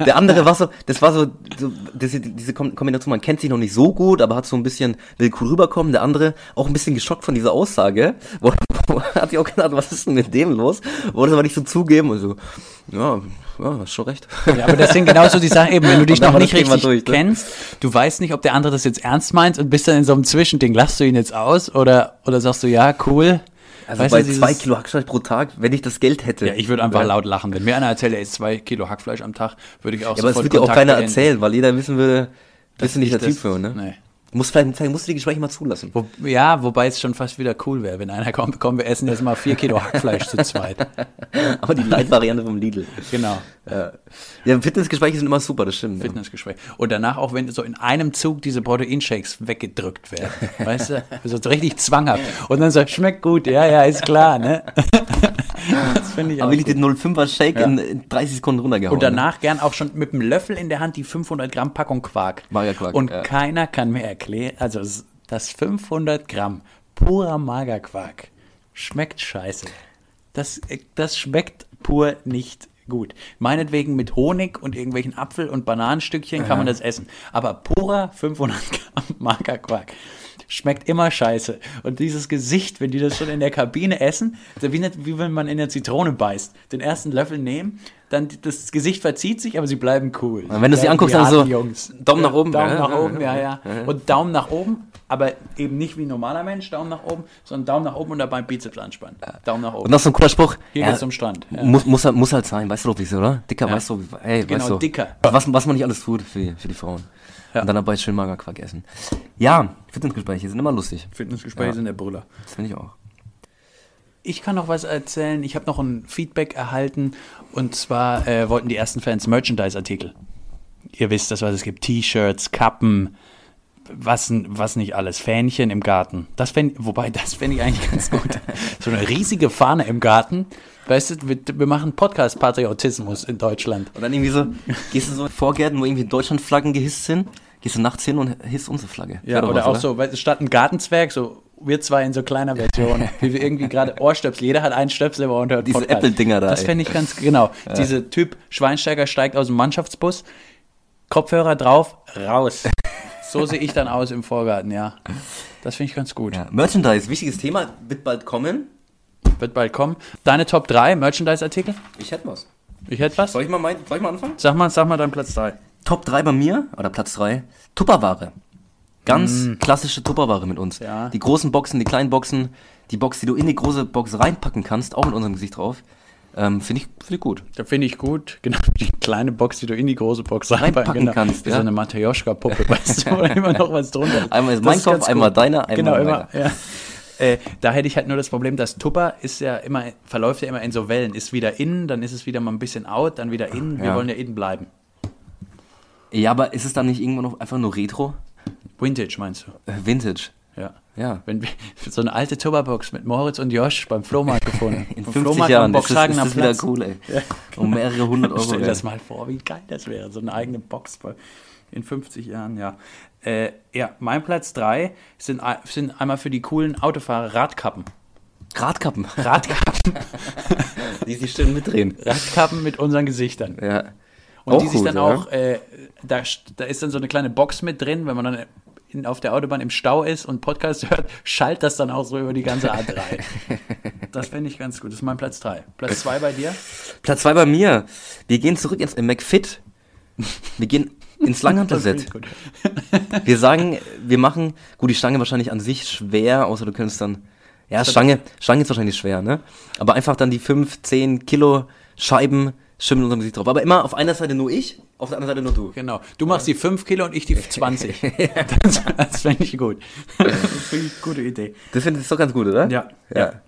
S1: Der andere war so, das war so, so diese, diese Kom- Kombination, man kennt sich noch nicht so gut, aber hat so ein bisschen willkür rüberkommen. Der andere auch ein bisschen geschockt von dieser Aussage. Wo, *laughs* wo hat sich auch gedacht, was ist denn mit dem los? Wollte es aber nicht so zugeben und so, ja, ja, hast schon recht.
S2: Ja, aber das sind genauso die Sachen, eben, wenn du dich noch nicht
S1: das
S2: richtig
S1: durch, ne?
S2: kennst, du weißt nicht, ob der andere das jetzt ernst meint und bist dann in so einem Zwischending, lachst du ihn jetzt aus oder, oder sagst du, ja, cool,
S1: Also
S2: Weißt
S1: bei
S2: du,
S1: zwei Kilo Hackfleisch pro Tag, wenn ich das Geld hätte.
S2: Ja, ich würde einfach
S1: Ja.
S2: laut lachen. Wenn mir einer erzählt, er isst zwei Kilo Hackfleisch am Tag, würde ich auch
S1: Ja, aber es
S2: sofort
S1: wird dir auch keiner
S2: beenden.
S1: erzählen, weil jeder wissen würde, bist du nicht der
S2: das-
S1: Typ für, ne?
S2: Nee.
S1: Muss vielleicht, vielleicht musst du die Gespräche mal zulassen.
S2: Wo, ja, wobei es schon fast wieder cool wäre, wenn einer kommt, komm, wir essen jetzt mal vier Kilo Hackfleisch zu zweit. *laughs*
S1: Aber die Light-Variante vom Lidl.
S2: Genau.
S1: Ja, ja Fitnessgespräche sind immer super, das stimmt. Ja.
S2: Fitnessgespräch. Und danach auch, wenn so in einem Zug diese Proteinshakes weggedrückt werden. *laughs* Weißt du? So richtig zwanghaft. Und dann so, schmeckt gut, ja, ja, ist klar, ne? *laughs* Das finde ich auch
S1: Aber wirklich
S2: gut.
S1: den 05er Shake in, in 30 Sekunden runtergehauen.
S2: Und danach gern auch schon mit dem Löffel in der Hand die 500 Gramm Packung Quark.
S1: Magerquark,
S2: Und
S1: ja.
S2: keiner kann mir erklären, also das 500 Gramm purer Magerquark schmeckt scheiße. Das, äh, das schmeckt pur nicht gut. Meinetwegen mit Honig und irgendwelchen Apfel- und Bananenstückchen kann man das essen. Aber purer 500 Gramm Magerquark schmeckt immer scheiße. Und dieses Gesicht, wenn die das schon in der Kabine essen, wie, nicht, wie wenn man in der Zitrone beißt. Den ersten Löffel nehmen, dann das Gesicht verzieht sich, aber sie bleiben cool.
S1: Und wenn du sie
S2: Ja,
S1: anguckst, dann so,
S2: Jungs.
S1: Daumen nach oben.
S2: Daumen
S1: Ja,
S2: nach oben, ja,
S1: ja.
S2: Und Daumen nach oben, aber eben nicht wie ein normaler Mensch, Daumen nach oben, sondern Daumen nach oben und dabei Bizeps anspannen. Daumen nach
S1: Und
S2: oben.
S1: noch so ein cooler Spruch.
S2: Hier
S1: ja,
S2: geht's zum Strand. Ja.
S1: Muss, muss, halt- muss halt sein, weißt du wie es oder? Dicker,
S2: Ja.
S1: weißt du, ey,
S2: Genau,
S1: weißt du.
S2: dicker.
S1: Was, was man nicht alles tut für für die Frauen.
S2: Ja.
S1: Und dann dabei schön Magerquark essen. Ja, Fitnessgespräche sind immer lustig.
S2: Fitnessgespräche
S1: Ja.
S2: sind der Brüller.
S1: Das finde ich auch.
S2: Ich kann noch was erzählen. Ich habe noch ein Feedback erhalten und zwar äh, wollten die ersten Fans Merchandise-Artikel. Ihr wisst das, was es gibt: T-Shirts, Kappen, was, was nicht alles, Fähnchen im Garten. Das fänd, wobei, das fände ich eigentlich *laughs* ganz gut. So eine riesige Fahne im Garten. Weißt du, wir, wir machen Podcast-Patriotismus in Deutschland.
S1: Und dann irgendwie so, gehst du so in Vorgärten, wo irgendwie Deutschlandflaggen gehisst sind, gehst du nachts hin und hisst unsere Flagge.
S2: Ja,
S1: doch
S2: oder
S1: was,
S2: auch so, weißt du, statt ein Gartenzwerg, so wir zwei in so kleiner Version, *laughs* wie wir irgendwie gerade Ohrstöpsel, jeder hat einen Stöpsel im Ohr und hört
S1: Diese. Apple-Dinger da,
S2: Das fände ich ganz, genau. Diese Typ Schweinsteiger steigt aus dem Mannschaftsbus, Kopfhörer drauf, raus. *laughs* So sehe ich dann aus im Vorgarten, ja. Das finde ich ganz gut.
S1: Ja. Merchandise, wichtiges Thema, wird bald kommen.
S2: Wird bald kommen. Deine Top 3 Merchandise-Artikel?
S1: Ich hätte was.
S2: Ich hätte was?
S1: Soll ich mal, mein, soll ich mal anfangen?
S2: Sag mal, sag mal deinen Platz 3.
S1: Top 3 bei mir, oder Platz 3, Tupperware. Ganz klassische Tupperware mit uns.
S2: Mm. Ja.
S1: Die großen Boxen, die kleinen Boxen, die Box, die du in die große Box reinpacken kannst, auch mit unserem Gesicht drauf. Ähm, Finde ich, find ich gut.
S2: Da finde ich gut. *laughs* Genau, die kleine Box, die du in die große Box reinpacken genau.
S1: kannst,
S2: Wie
S1: ja.
S2: so eine Mateuschka-Puppe, *laughs* weißt du, wo immer noch was drunter *laughs* ist.
S1: Einmal ist
S2: Das
S1: mein Kopf, einmal deiner, einmal
S2: Genau, immer, ja. Äh, da hätte ich halt nur das Problem, dass Tupper ist ja immer, verläuft ja immer in so Wellen. Ist wieder in, dann ist es wieder mal ein bisschen out, dann wieder in. Wir
S1: Ja.
S2: wollen ja in bleiben.
S1: Ja, aber ist es dann nicht irgendwann noch einfach nur Retro?
S2: Vintage meinst du?
S1: Äh, Vintage.
S2: Ja.
S1: Ja.
S2: Wenn wir *laughs* so eine alte Tupperbox mit Moritz und Josh beim Flohmarkt gefunden. *laughs*
S1: In
S2: Vom
S1: 50
S2: Flohmarkt
S1: Jahren ist das, ist das wieder cool, ey. *laughs* Um mehrere hundert Euro.
S2: Stell dir das mal vor, wie geil das wäre. So eine eigene Box bei- in 50 Jahren, ja. Äh, ja, mein Platz 3 sind, sind einmal für die coolen Autofahrer Radkappen.
S1: Radkappen. *laughs*
S2: Radkappen, *laughs*
S1: die sich schön mitdrehen.
S2: Radkappen mit unseren Gesichtern.
S1: Ja.
S2: Und
S1: Auch
S2: die sich
S1: gut,
S2: dann
S1: ja.
S2: auch, äh, da, da ist dann so eine kleine Box mit drin, wenn man dann in, auf der Autobahn im Stau ist und Podcast hört, schallt das dann auch so über die ganze A3. *laughs* das finde ich ganz gut. Das ist mein Platz 3. Platz 2 bei dir?
S1: Platz 2 bei mir. Wir gehen zurück ins McFit. Wir gehen ins Langhantelset. Wir sagen, wir machen, gut, die Stange wahrscheinlich an sich schwer, außer du könntest dann, ja, Stange, Stange ist wahrscheinlich schwer, ne? Aber einfach dann die 5, 10 Kilo Scheiben schön mit unserem Gesicht drauf. Aber immer auf einer Seite nur ich, auf der anderen Seite nur du.
S2: Genau. Du machst die 5 Kilo und ich die 20. *laughs* das das finde ich gut. Das finde ich eine gute Idee.
S1: Das finde ich doch ganz gut, oder?
S2: Ja.
S1: Ja.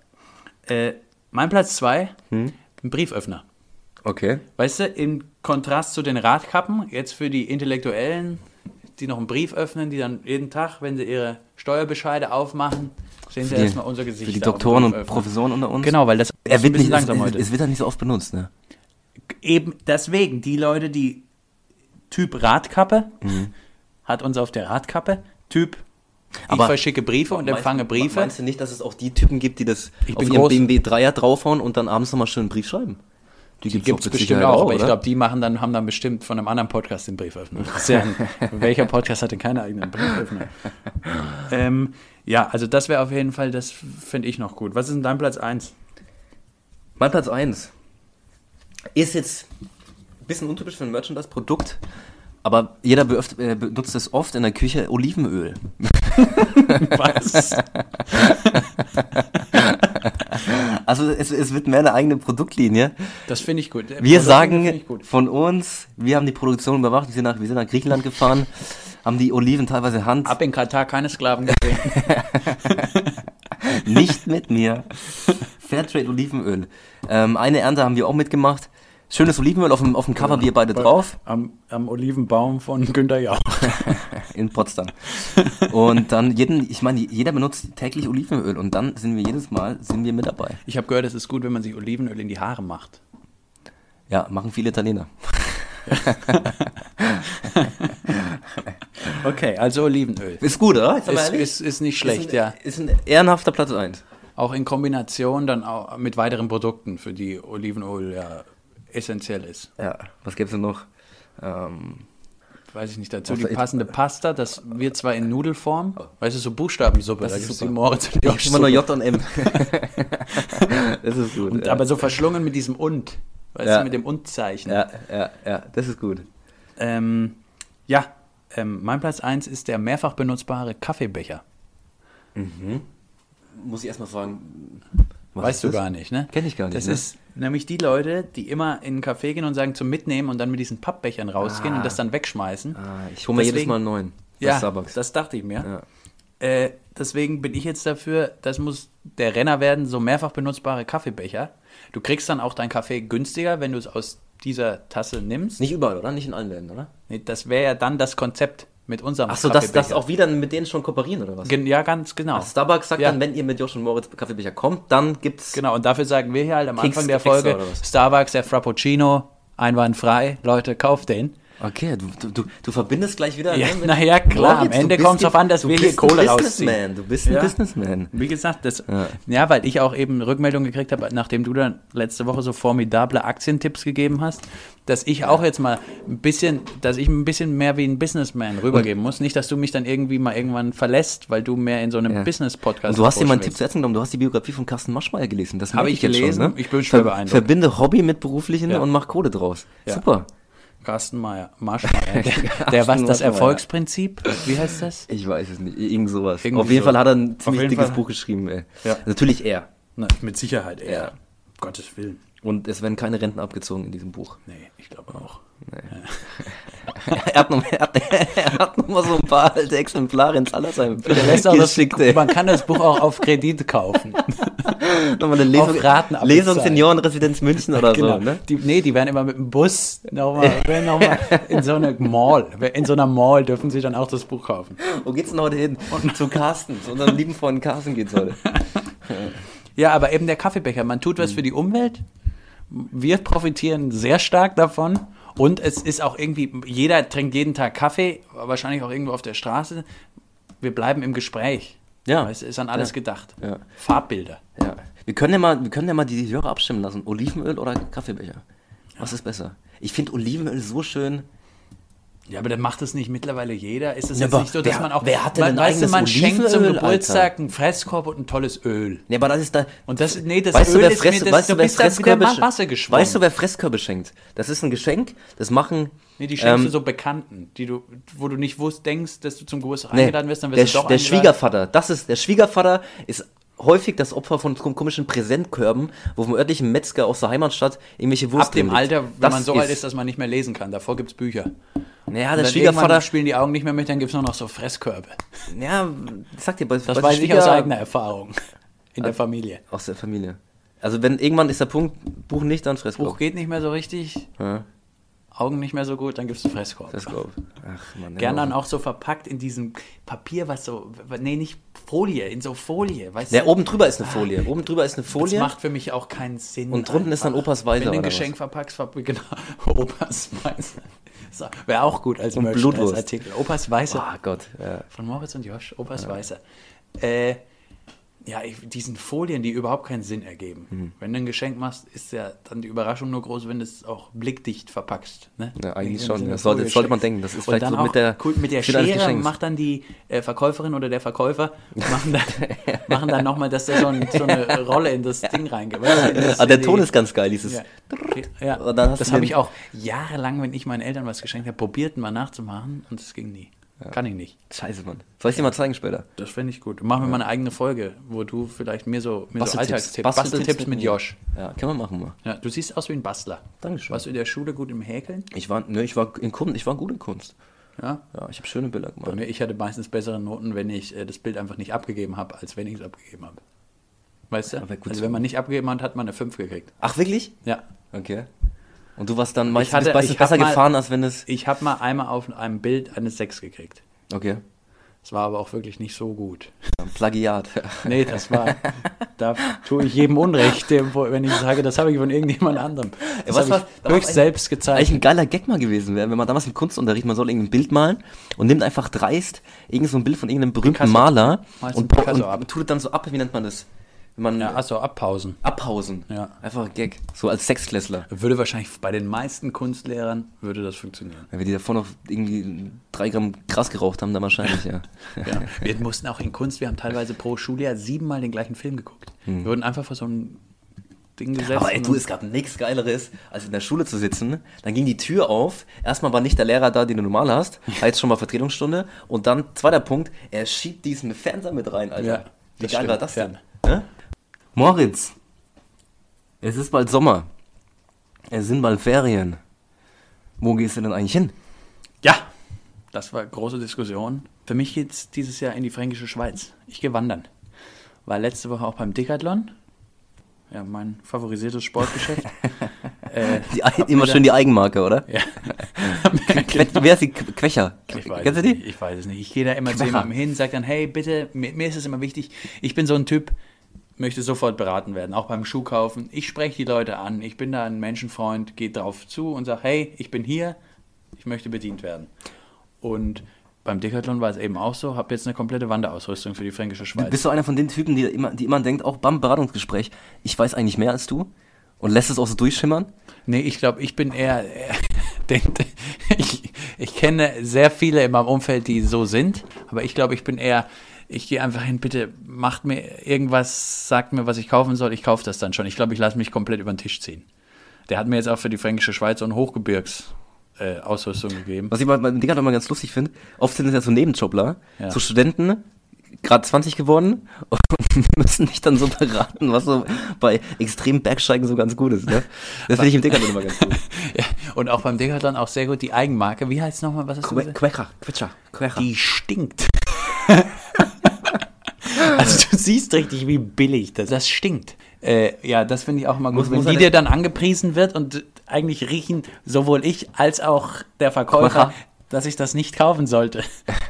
S2: Äh, mein Platz 2,
S1: Hm?
S2: ein Brieföffner.
S1: Okay.
S2: Weißt du, im Kontrast zu den Radkappen, jetzt für die Intellektuellen, die noch einen Brief öffnen, die dann jeden Tag, wenn sie ihre Steuerbescheide aufmachen, sehen sie
S1: die-
S2: erstmal unser Gesicht.
S1: Für die Doktoren und. Professoren unter uns.
S2: Genau, weil das
S1: Er wird nicht,
S2: langsam
S1: es,
S2: heute.
S1: es wird halt nicht so oft benutzt, ne?
S2: Eben deswegen, die Leute, die Typ Radkappe,
S1: Mhm.
S2: hat uns auf der Radkappe, Typ ich
S1: Aber-
S2: verschicke Briefe und empfange Briefe.
S1: Meinst du nicht, dass es auch die Typen gibt, die das
S2: Ich
S1: auf ihren BMW 3er draufhauen und dann abends nochmal schön einen Brief schreiben?
S2: Die gibt es bestimmt
S1: Sicherheit
S2: auch, aber ich glaube, die machen dann, haben dann bestimmt von einem anderen Podcast den Brieföffner. *laughs* Ja ein, welcher Podcast hat denn keinen eigenen Brieföffner? *laughs* ähm, ja, also das wäre auf jeden Fall, das finde ich noch gut. Was ist denn dein Platz 1?
S1: Mein Platz 1 ist jetzt ein bisschen untypisch für ein Merchandise-Produkt, aber jeder beöft, äh, benutzt es oft in der Küche, Olivenöl. *laughs*
S2: Was? *laughs*
S1: Also es, es wird mehr eine eigene Produktlinie.
S2: Das finde ich gut.
S1: Wir
S2: Produktlinie
S1: sagen
S2: gut.
S1: von uns, wir haben die Produktion überwacht, wir sind nach, wir sind nach Griechenland gefahren, haben die Oliven teilweise Hand,
S2: Ab in Katar keine Sklaven gesehen. *laughs*
S1: nicht mit mir. Fairtrade Olivenöl. Ähm, eine Ernte haben wir auch mitgemacht. Schönes Olivenöl auf dem, auf dem Cover, wir beide drauf.
S2: Am, am Olivenbaum von Günter Jauch. *laughs*
S1: in Potsdam. Und dann jeden, ich meine, jeder benutzt täglich Olivenöl und dann sind wir jedes Mal sind wir mit dabei.
S2: Ich habe gehört, es ist gut, wenn man sich Olivenöl in die Haare macht.
S1: Ja, machen viele Italiener. *laughs*
S2: Okay, also Olivenöl.
S1: Ist gut, oder? Jetzt
S2: Ist, ist, ist nicht schlecht,
S1: ist ein,
S2: ja.
S1: Ist ein ehrenhafter Platz 1.
S2: Auch in Kombination dann auch mit weiteren Produkten, für die Olivenöl ja essentiell ist.
S1: Ja, was gibt's denn noch? Ähm,
S2: Weiß ich nicht, dazu
S1: Außer
S2: die passende Pasta, das wird zwar in Nudelform, weißt du, so Buchstabensuppe,
S1: Das
S2: da
S1: ist
S2: gibt es die. Moritz und Josh
S1: immer nur. J und M. *laughs* das ist gut.
S2: Und,
S1: ja.
S2: Aber so verschlungen mit diesem Und, weißt
S1: Ja.
S2: du, mit dem Und-Zeichen.
S1: ja, ja, ja, das ist gut.
S2: Ähm, ja, ähm, mein Platz 1 ist der mehrfach benutzbare Kaffeebecher.
S1: Muss ich erstmal fragen. was
S2: weißt du
S1: das?
S2: gar nicht, ne?
S1: Kenn ich gar nicht,
S2: Das
S1: ne?
S2: ist nämlich die Leute, die immer in einen Café gehen und sagen zum Mitnehmen und dann mit diesen Pappbechern rausgehen
S1: Ah.
S2: und das dann wegschmeißen.
S1: Ah, ich hole mir jedes
S2: Deswegen-
S1: Mal einen neuen.
S2: ja,
S1: Starbucks.
S2: das dachte ich mir.
S1: Ja.
S2: Äh, deswegen bin ich jetzt dafür, das muss der Renner werden, so mehrfach benutzbare Kaffeebecher. Du kriegst dann auch deinen Kaffee günstiger, wenn du es aus dieser Tasse nimmst.
S1: Nicht überall, oder? Nicht in allen Ländern, oder?
S2: Nee, Das wäre ja dann das Konzept mit unserem
S1: Achso, dass das
S2: Kaffeebecher.
S1: auch wieder mit denen schon kooperieren, oder was?
S2: Gen ja, ganz genau.
S1: Also Starbucks sagt
S2: Ja.
S1: dann, wenn ihr mit Josh und Moritz Kaffeebecher kommt, dann gibt's.
S2: Genau, und dafür sagen wir hier halt am
S1: Keks
S2: Anfang der Folge? Starbucks, der Frappuccino, einwandfrei, Leute, kauft den.
S1: Okay, du, du, du, verbindest gleich wieder.
S2: Ja,
S1: ne, mit-
S2: na ja, klar, am
S1: Moritz, du
S2: Ende
S1: bist
S2: kommt's
S1: die-
S2: drauf an, dass
S1: du
S2: wir hier Kohle
S1: ein
S2: rausziehen.
S1: Businessman, Du bist ein
S2: Ja.
S1: Businessman.
S2: Wie gesagt, das, ja.
S1: Ja.
S2: weil ich auch eben Rückmeldung gekriegt habe, nachdem du dann letzte Woche so formidable Aktientipps gegeben hast, dass ich auch jetzt mal ein bisschen, dass ich ein bisschen mehr wie ein Businessman rübergeben muss. Nicht, dass du mich dann irgendwie mal irgendwann verlässt, weil du mehr in so einem. Business-Podcast
S1: du hast dir mal einen Tipp zu Herzen genommen. Du hast die Biografie von Carsten Maschmeyer gelesen. Das
S2: Habe ich
S1: jetzt
S2: gelesen.
S1: Schon, ne?
S2: Ich bin schwer
S1: Ver
S2: beeindruckt.
S1: Verbinde Hobby mit beruflichen und mach Kohle draus. Super.
S2: Carsten Mayer, Marschmeier. *laughs* Der, der was, das. Erfolgsprinzip? Wie heißt das?
S1: Ich weiß es nicht. Irgend sowas.
S2: Irgendwie
S1: Auf jeden
S2: so.
S1: Fall hat er ein ziemlich dickes
S2: Fall.
S1: Buch geschrieben, ey.
S2: Ja.
S1: Natürlich er.
S2: Na, mit Sicherheit eher.
S1: Ja.
S2: Gottes Willen.
S1: Und es werden keine Renten abgezogen in diesem Buch.
S2: Nee, ich glaube auch. *laughs*
S1: er, hat noch, er, hat, er hat noch mal so ein paar alte Exemplare ins Allersheim
S2: das,
S1: geschickt, ey.
S2: man kann das Buch auch auf Kredit kaufen. *laughs*
S1: Nochmal eine Lesung,
S2: auf Raten.
S1: Lesung Seniorenresidenz München oder
S2: genau.
S1: so, ne?
S2: die, nee, die werden immer mit dem Bus nochmal noch *laughs* in so eine Mall. In so einer Mall dürfen sie dann auch das Buch kaufen.
S1: Wo geht's denn heute hin? zu Carsten, zu unserem lieben Freund Carsten geht's heute.
S2: Ja, aber eben der Kaffeebecher. Man tut was für die Umwelt. Wir profitieren sehr stark davon. Und es ist auch irgendwie, jeder trinkt jeden Tag Kaffee, wahrscheinlich auch irgendwo auf der Straße. Wir bleiben im Gespräch.
S1: Ja.
S2: Es ist an alles
S1: Ja.
S2: gedacht.
S1: Ja.
S2: Farbbilder.
S1: Ja. Wir können ja mal, wir können ja mal die Hörer abstimmen lassen. Olivenöl oder Kaffeebecher? Was ist besser? Ich finde Olivenöl so schön.
S2: Ja, aber dann macht es nicht mittlerweile jeder. Ist es
S1: Ja,
S2: jetzt nicht so, dass
S1: wer-
S2: man auch.
S1: wer hat denn
S2: man,
S1: ein
S2: weißt du, man schenkt zum Geburtstag einen Fresskorb und ein tolles Öl.
S1: Ja, aber das ist da.
S2: Und das, nee, das
S1: weißt
S2: Öl
S1: du, wer,
S2: ist
S1: Fress,
S2: mir, das,
S1: weißt
S2: du
S1: wer Fresskörbe. Weißt du, wer Fresskörbe schenkt? Das ist ein Geschenk. Das machen.
S2: nee, die schenkst
S1: ähm,
S2: du so Bekannten, die du, wo du nicht wusst, denkst, dass du zum Geburtstag
S1: Nee,
S2: eingeladen wirst, dann
S1: der,
S2: wirst du doch
S1: der
S2: eingeladen.
S1: Schwiegervater, das ist, der Schwiegervater ist häufig das Opfer von kom- komischen Präsentkörben, wo vom örtlichen Metzger aus der Heimatstadt irgendwelche Wurst
S2: Ab dem
S1: liegt.
S2: Alter, wenn
S1: Das
S2: man so alt ist, dass man nicht mehr lesen kann. Davor gibt es Bücher.
S1: Naja, der Schwiegervater,
S2: spielen die Augen nicht mehr mit, dann gibt es nur noch so Fresskörbe.
S1: ja, sag dir, bei,
S2: Das
S1: bei
S2: weiß ich aus eigener Erfahrung. In der Familie.
S1: aus der Familie. Also wenn irgendwann ist der Punkt, Buch nicht, dann Fresskorb.
S2: Buch geht nicht mehr so richtig,
S1: Ja,
S2: Augen nicht mehr so gut, dann gibt es einen Fresskorb.
S1: Fresskorb. Ach, Mann.
S2: Gern
S1: ja.
S2: dann auch so verpackt in diesem Papier, was so, nee, nicht Folie, in so Folie, weißt
S1: Ja,
S2: du?
S1: oben drüber ist eine Folie. Oben drüber ist eine
S2: Das
S1: Folie.
S2: macht für mich auch keinen Sinn.
S1: Und drunten ist dann Opas Weiser
S2: Wenn du ein Geschenk verpackst, verpack, *laughs* genau, Opas Weiser. So, Wäre auch gut als
S1: Und Blutwurst.
S2: Artikel. Opas Weißer.
S1: Oh Gott. Ja.
S2: Von Moritz und Josh, Opas Weißer. Äh, ja, diesen Folien, die überhaupt keinen Sinn ergeben.
S1: Mhm.
S2: Wenn du ein Geschenk machst, ist ja dann die Überraschung nur groß, wenn du es auch blickdicht verpackst. Ne?
S1: Ja, eigentlich schon. Das sollte- sollte man denken. Das ist
S2: und
S1: vielleicht so mit der-
S2: cool, mit der Schere macht dann die äh, Verkäuferin oder der Verkäufer *laughs* machen dann, machen dann nochmal, dass da so, ein, so eine Rolle in das *laughs* Ding reingeht.
S1: Ah, der Ton ist ganz geil, dieses.
S2: ja. Ja. Das habe ich auch jahrelang, wenn ich meinen Eltern was geschenkt habe, probiert mal nachzumachen und es ging nie. Kann ich nicht.
S1: Scheiße, Mann. Soll ich dir mal zeigen später?
S2: Das fände ich gut. Machen wir mal eine eigene Folge, wo du vielleicht mir so, mir so
S1: Basteltipps.
S2: Alltagstipps,
S1: Basteltipps
S2: Basteltipps mit
S1: mit
S2: Josh.
S1: Ja, können wir machen mal.
S2: Ja, du siehst aus wie ein Bastler.
S1: Dankeschön.
S2: Warst du in der Schule gut im Häkeln?
S1: Ich war, ne, ich war in Kunst, ich war gut in Kunst.
S2: Ja.
S1: Ja, ich habe schöne Bilder
S2: Bei
S1: gemacht.
S2: mir, ich hatte meistens bessere Noten, wenn ich äh, das Bild einfach nicht abgegeben habe, als wenn ich es abgegeben habe. Weißt du? Also
S1: so.
S2: wenn man nicht abgegeben hat, hat man eine 5 gekriegt.
S1: Ach, wirklich?
S2: Ja.
S1: Okay. Und du warst dann meistens,
S2: hatte-
S1: bist besser
S2: mal-
S1: gefahren, als wenn es.
S2: Ich habe mal einmal auf einem Bild eine 6 gekriegt.
S1: Okay.
S2: Das war aber auch wirklich nicht so gut.
S1: Plagiat. *laughs*
S2: Nee, das war, da tue ich jedem Unrecht, dem, wenn ich sage, das habe ich von irgendjemand anderem. Das
S1: was
S2: habe
S1: war-
S2: höchst
S1: ein-
S2: selbst
S1: Eigentlich
S2: gezeigt.
S1: ein geiler Gag mal gewesen wäre, wenn man damals im Kunstunterricht, man soll irgendein Bild malen und nimmt einfach dreist irgend so ein Bild von irgendeinem berühmten
S2: Picasso.
S1: Maler
S2: Malst
S1: und, und,
S2: ab?
S1: und tut es dann so ab, wie nennt man das? Wenn man
S2: Ja, achso, abpausen.
S1: abhausen.
S2: Ja.
S1: Einfach ein Gag. So als Sechsklässler.
S2: Würde wahrscheinlich bei den meisten Kunstlehrern würde das funktionieren.
S1: Wenn wir die davor noch irgendwie drei Gramm Gras geraucht haben, dann wahrscheinlich, ja. *laughs*
S2: Ja. Wir mussten auch in Kunst, wir haben teilweise pro Schuljahr siebenmal den gleichen Film geguckt. Wir wurden einfach vor so einem Ding gesetzt.
S1: Hm. Aber ey, du, es gab nichts Geileres, als in der Schule zu sitzen. Dann ging die Tür auf. Erstmal war nicht der Lehrer da, den du normal hast. War *laughs* jetzt schon mal Vertretungsstunde. Und dann, zweiter Punkt, er schiebt diesen Fernseher mit rein, Alter.
S2: Ja,
S1: Wie geil war
S2: stimmt,
S1: das denn?
S2: ja.
S1: Moritz, es ist bald Sommer. Es sind bald Ferien. Wo gehst du denn eigentlich hin?
S2: Ja, das war große Diskussion. Für mich geht es dieses Jahr in die fränkische Schweiz. Ich gehe wandern. War letzte Woche auch beim Decathlon. Ja, mein favorisiertes Sportgeschäft. *laughs* äh,
S1: Die, immer schön die Eigenmarke, oder?
S2: ja. *laughs*
S1: Wer ist die Qu- Quecher?
S2: Ich weiß,
S1: Kennst du
S2: es
S1: die?
S2: nicht, ich weiß es nicht. Ich gehe da immer zu
S1: Quacher.
S2: jemandem hin, sage dann, hey, bitte, mir, mir ist es immer wichtig. Ich bin so ein Typ, möchte sofort beraten werden, auch beim Schuhkaufen. Ich spreche die Leute an, ich bin da ein Menschenfreund, gehe drauf zu und sage, hey, ich bin hier, ich möchte bedient werden. Und beim Decathlon war es eben auch so, habe jetzt eine komplette Wanderausrüstung für die fränkische Schweiz.
S1: Bist du einer von den Typen, die immer, die immer denkt, auch beim Beratungsgespräch, ich weiß eigentlich mehr als du? Und lässt es auch so durchschimmern?
S2: Nee, ich glaube, ich bin eher, *laughs* eher denkt, ich, ich kenne sehr viele in meinem Umfeld, die so sind, aber ich glaube, ich bin eher, ich gehe einfach hin, bitte macht mir irgendwas, sagt mir, was ich kaufen soll, ich kaufe das dann schon. Ich glaube, ich lasse mich komplett über den Tisch ziehen. Der hat mir jetzt auch für die fränkische Schweiz so eine Hochgebirgs äh, Ausrüstung gegeben.
S1: Was ich bei- beim Ding immer ganz lustig finde, oft sind es ja so Nebenjobler,
S2: Ja.
S1: so Studenten, gerade 20 geworden *laughs* und müssen dich dann so beraten, was so bei extremen Bergsteigen so ganz gut ist. Ne? Das finde ich im Decathlon immer ganz gut. *laughs*
S2: Ja, und auch beim Decathlon auch sehr gut die Eigenmarke. Wie heißt es nochmal? Was?
S1: Quecher, Quetscher, Quecher.
S2: Die stinkt. *laughs* also du siehst richtig, wie billig das, das stinkt. Äh, ja, das finde ich auch immer gut,
S1: Muss-
S2: wenn
S1: muss
S2: die dir dann angepriesen wird und eigentlich riechen sowohl ich als auch der Verkäufer, dass ich das nicht kaufen sollte.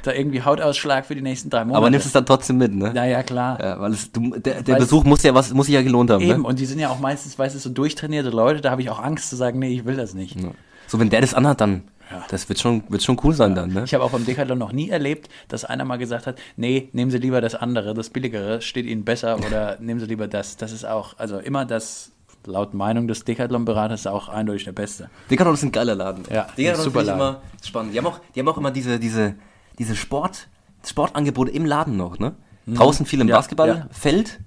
S2: da irgendwie Hautausschlag für die nächsten drei Monate.
S1: Aber nimmst es dann trotzdem mit, ne?
S2: ja, ja, klar.
S1: Ja, weil es, du, der, der
S2: Weil-
S1: Besuch muss ja was, muss sich ja gelohnt haben.
S2: Eben,
S1: Ne?
S2: und die sind ja auch meistens, weißt du, so durchtrainierte Leute, da habe ich auch Angst zu sagen, nee, ich will das nicht.
S1: So, wenn der das anhat, dann,
S2: Ja.
S1: das wird schon, wird schon cool sein dann, ne?
S2: Ich habe auch beim Decathlon noch nie erlebt, dass einer mal gesagt hat, nee, nehmen Sie lieber das andere, das billigere, steht Ihnen besser *laughs* oder nehmen Sie lieber das. Das ist auch, also immer das, laut Meinung des Decathlon-Beraters, auch eindeutig der Beste.
S1: Decathlon ist ein geiler Laden.
S2: Ja,
S1: Decathlon
S2: super Laden.
S1: immer spannend. Die haben auch, die haben auch immer diese, diese, diese Sport, Sportangebote im Laden noch, ne? Draußen viel im
S2: Mhm. Ja,
S1: Basketballfeld.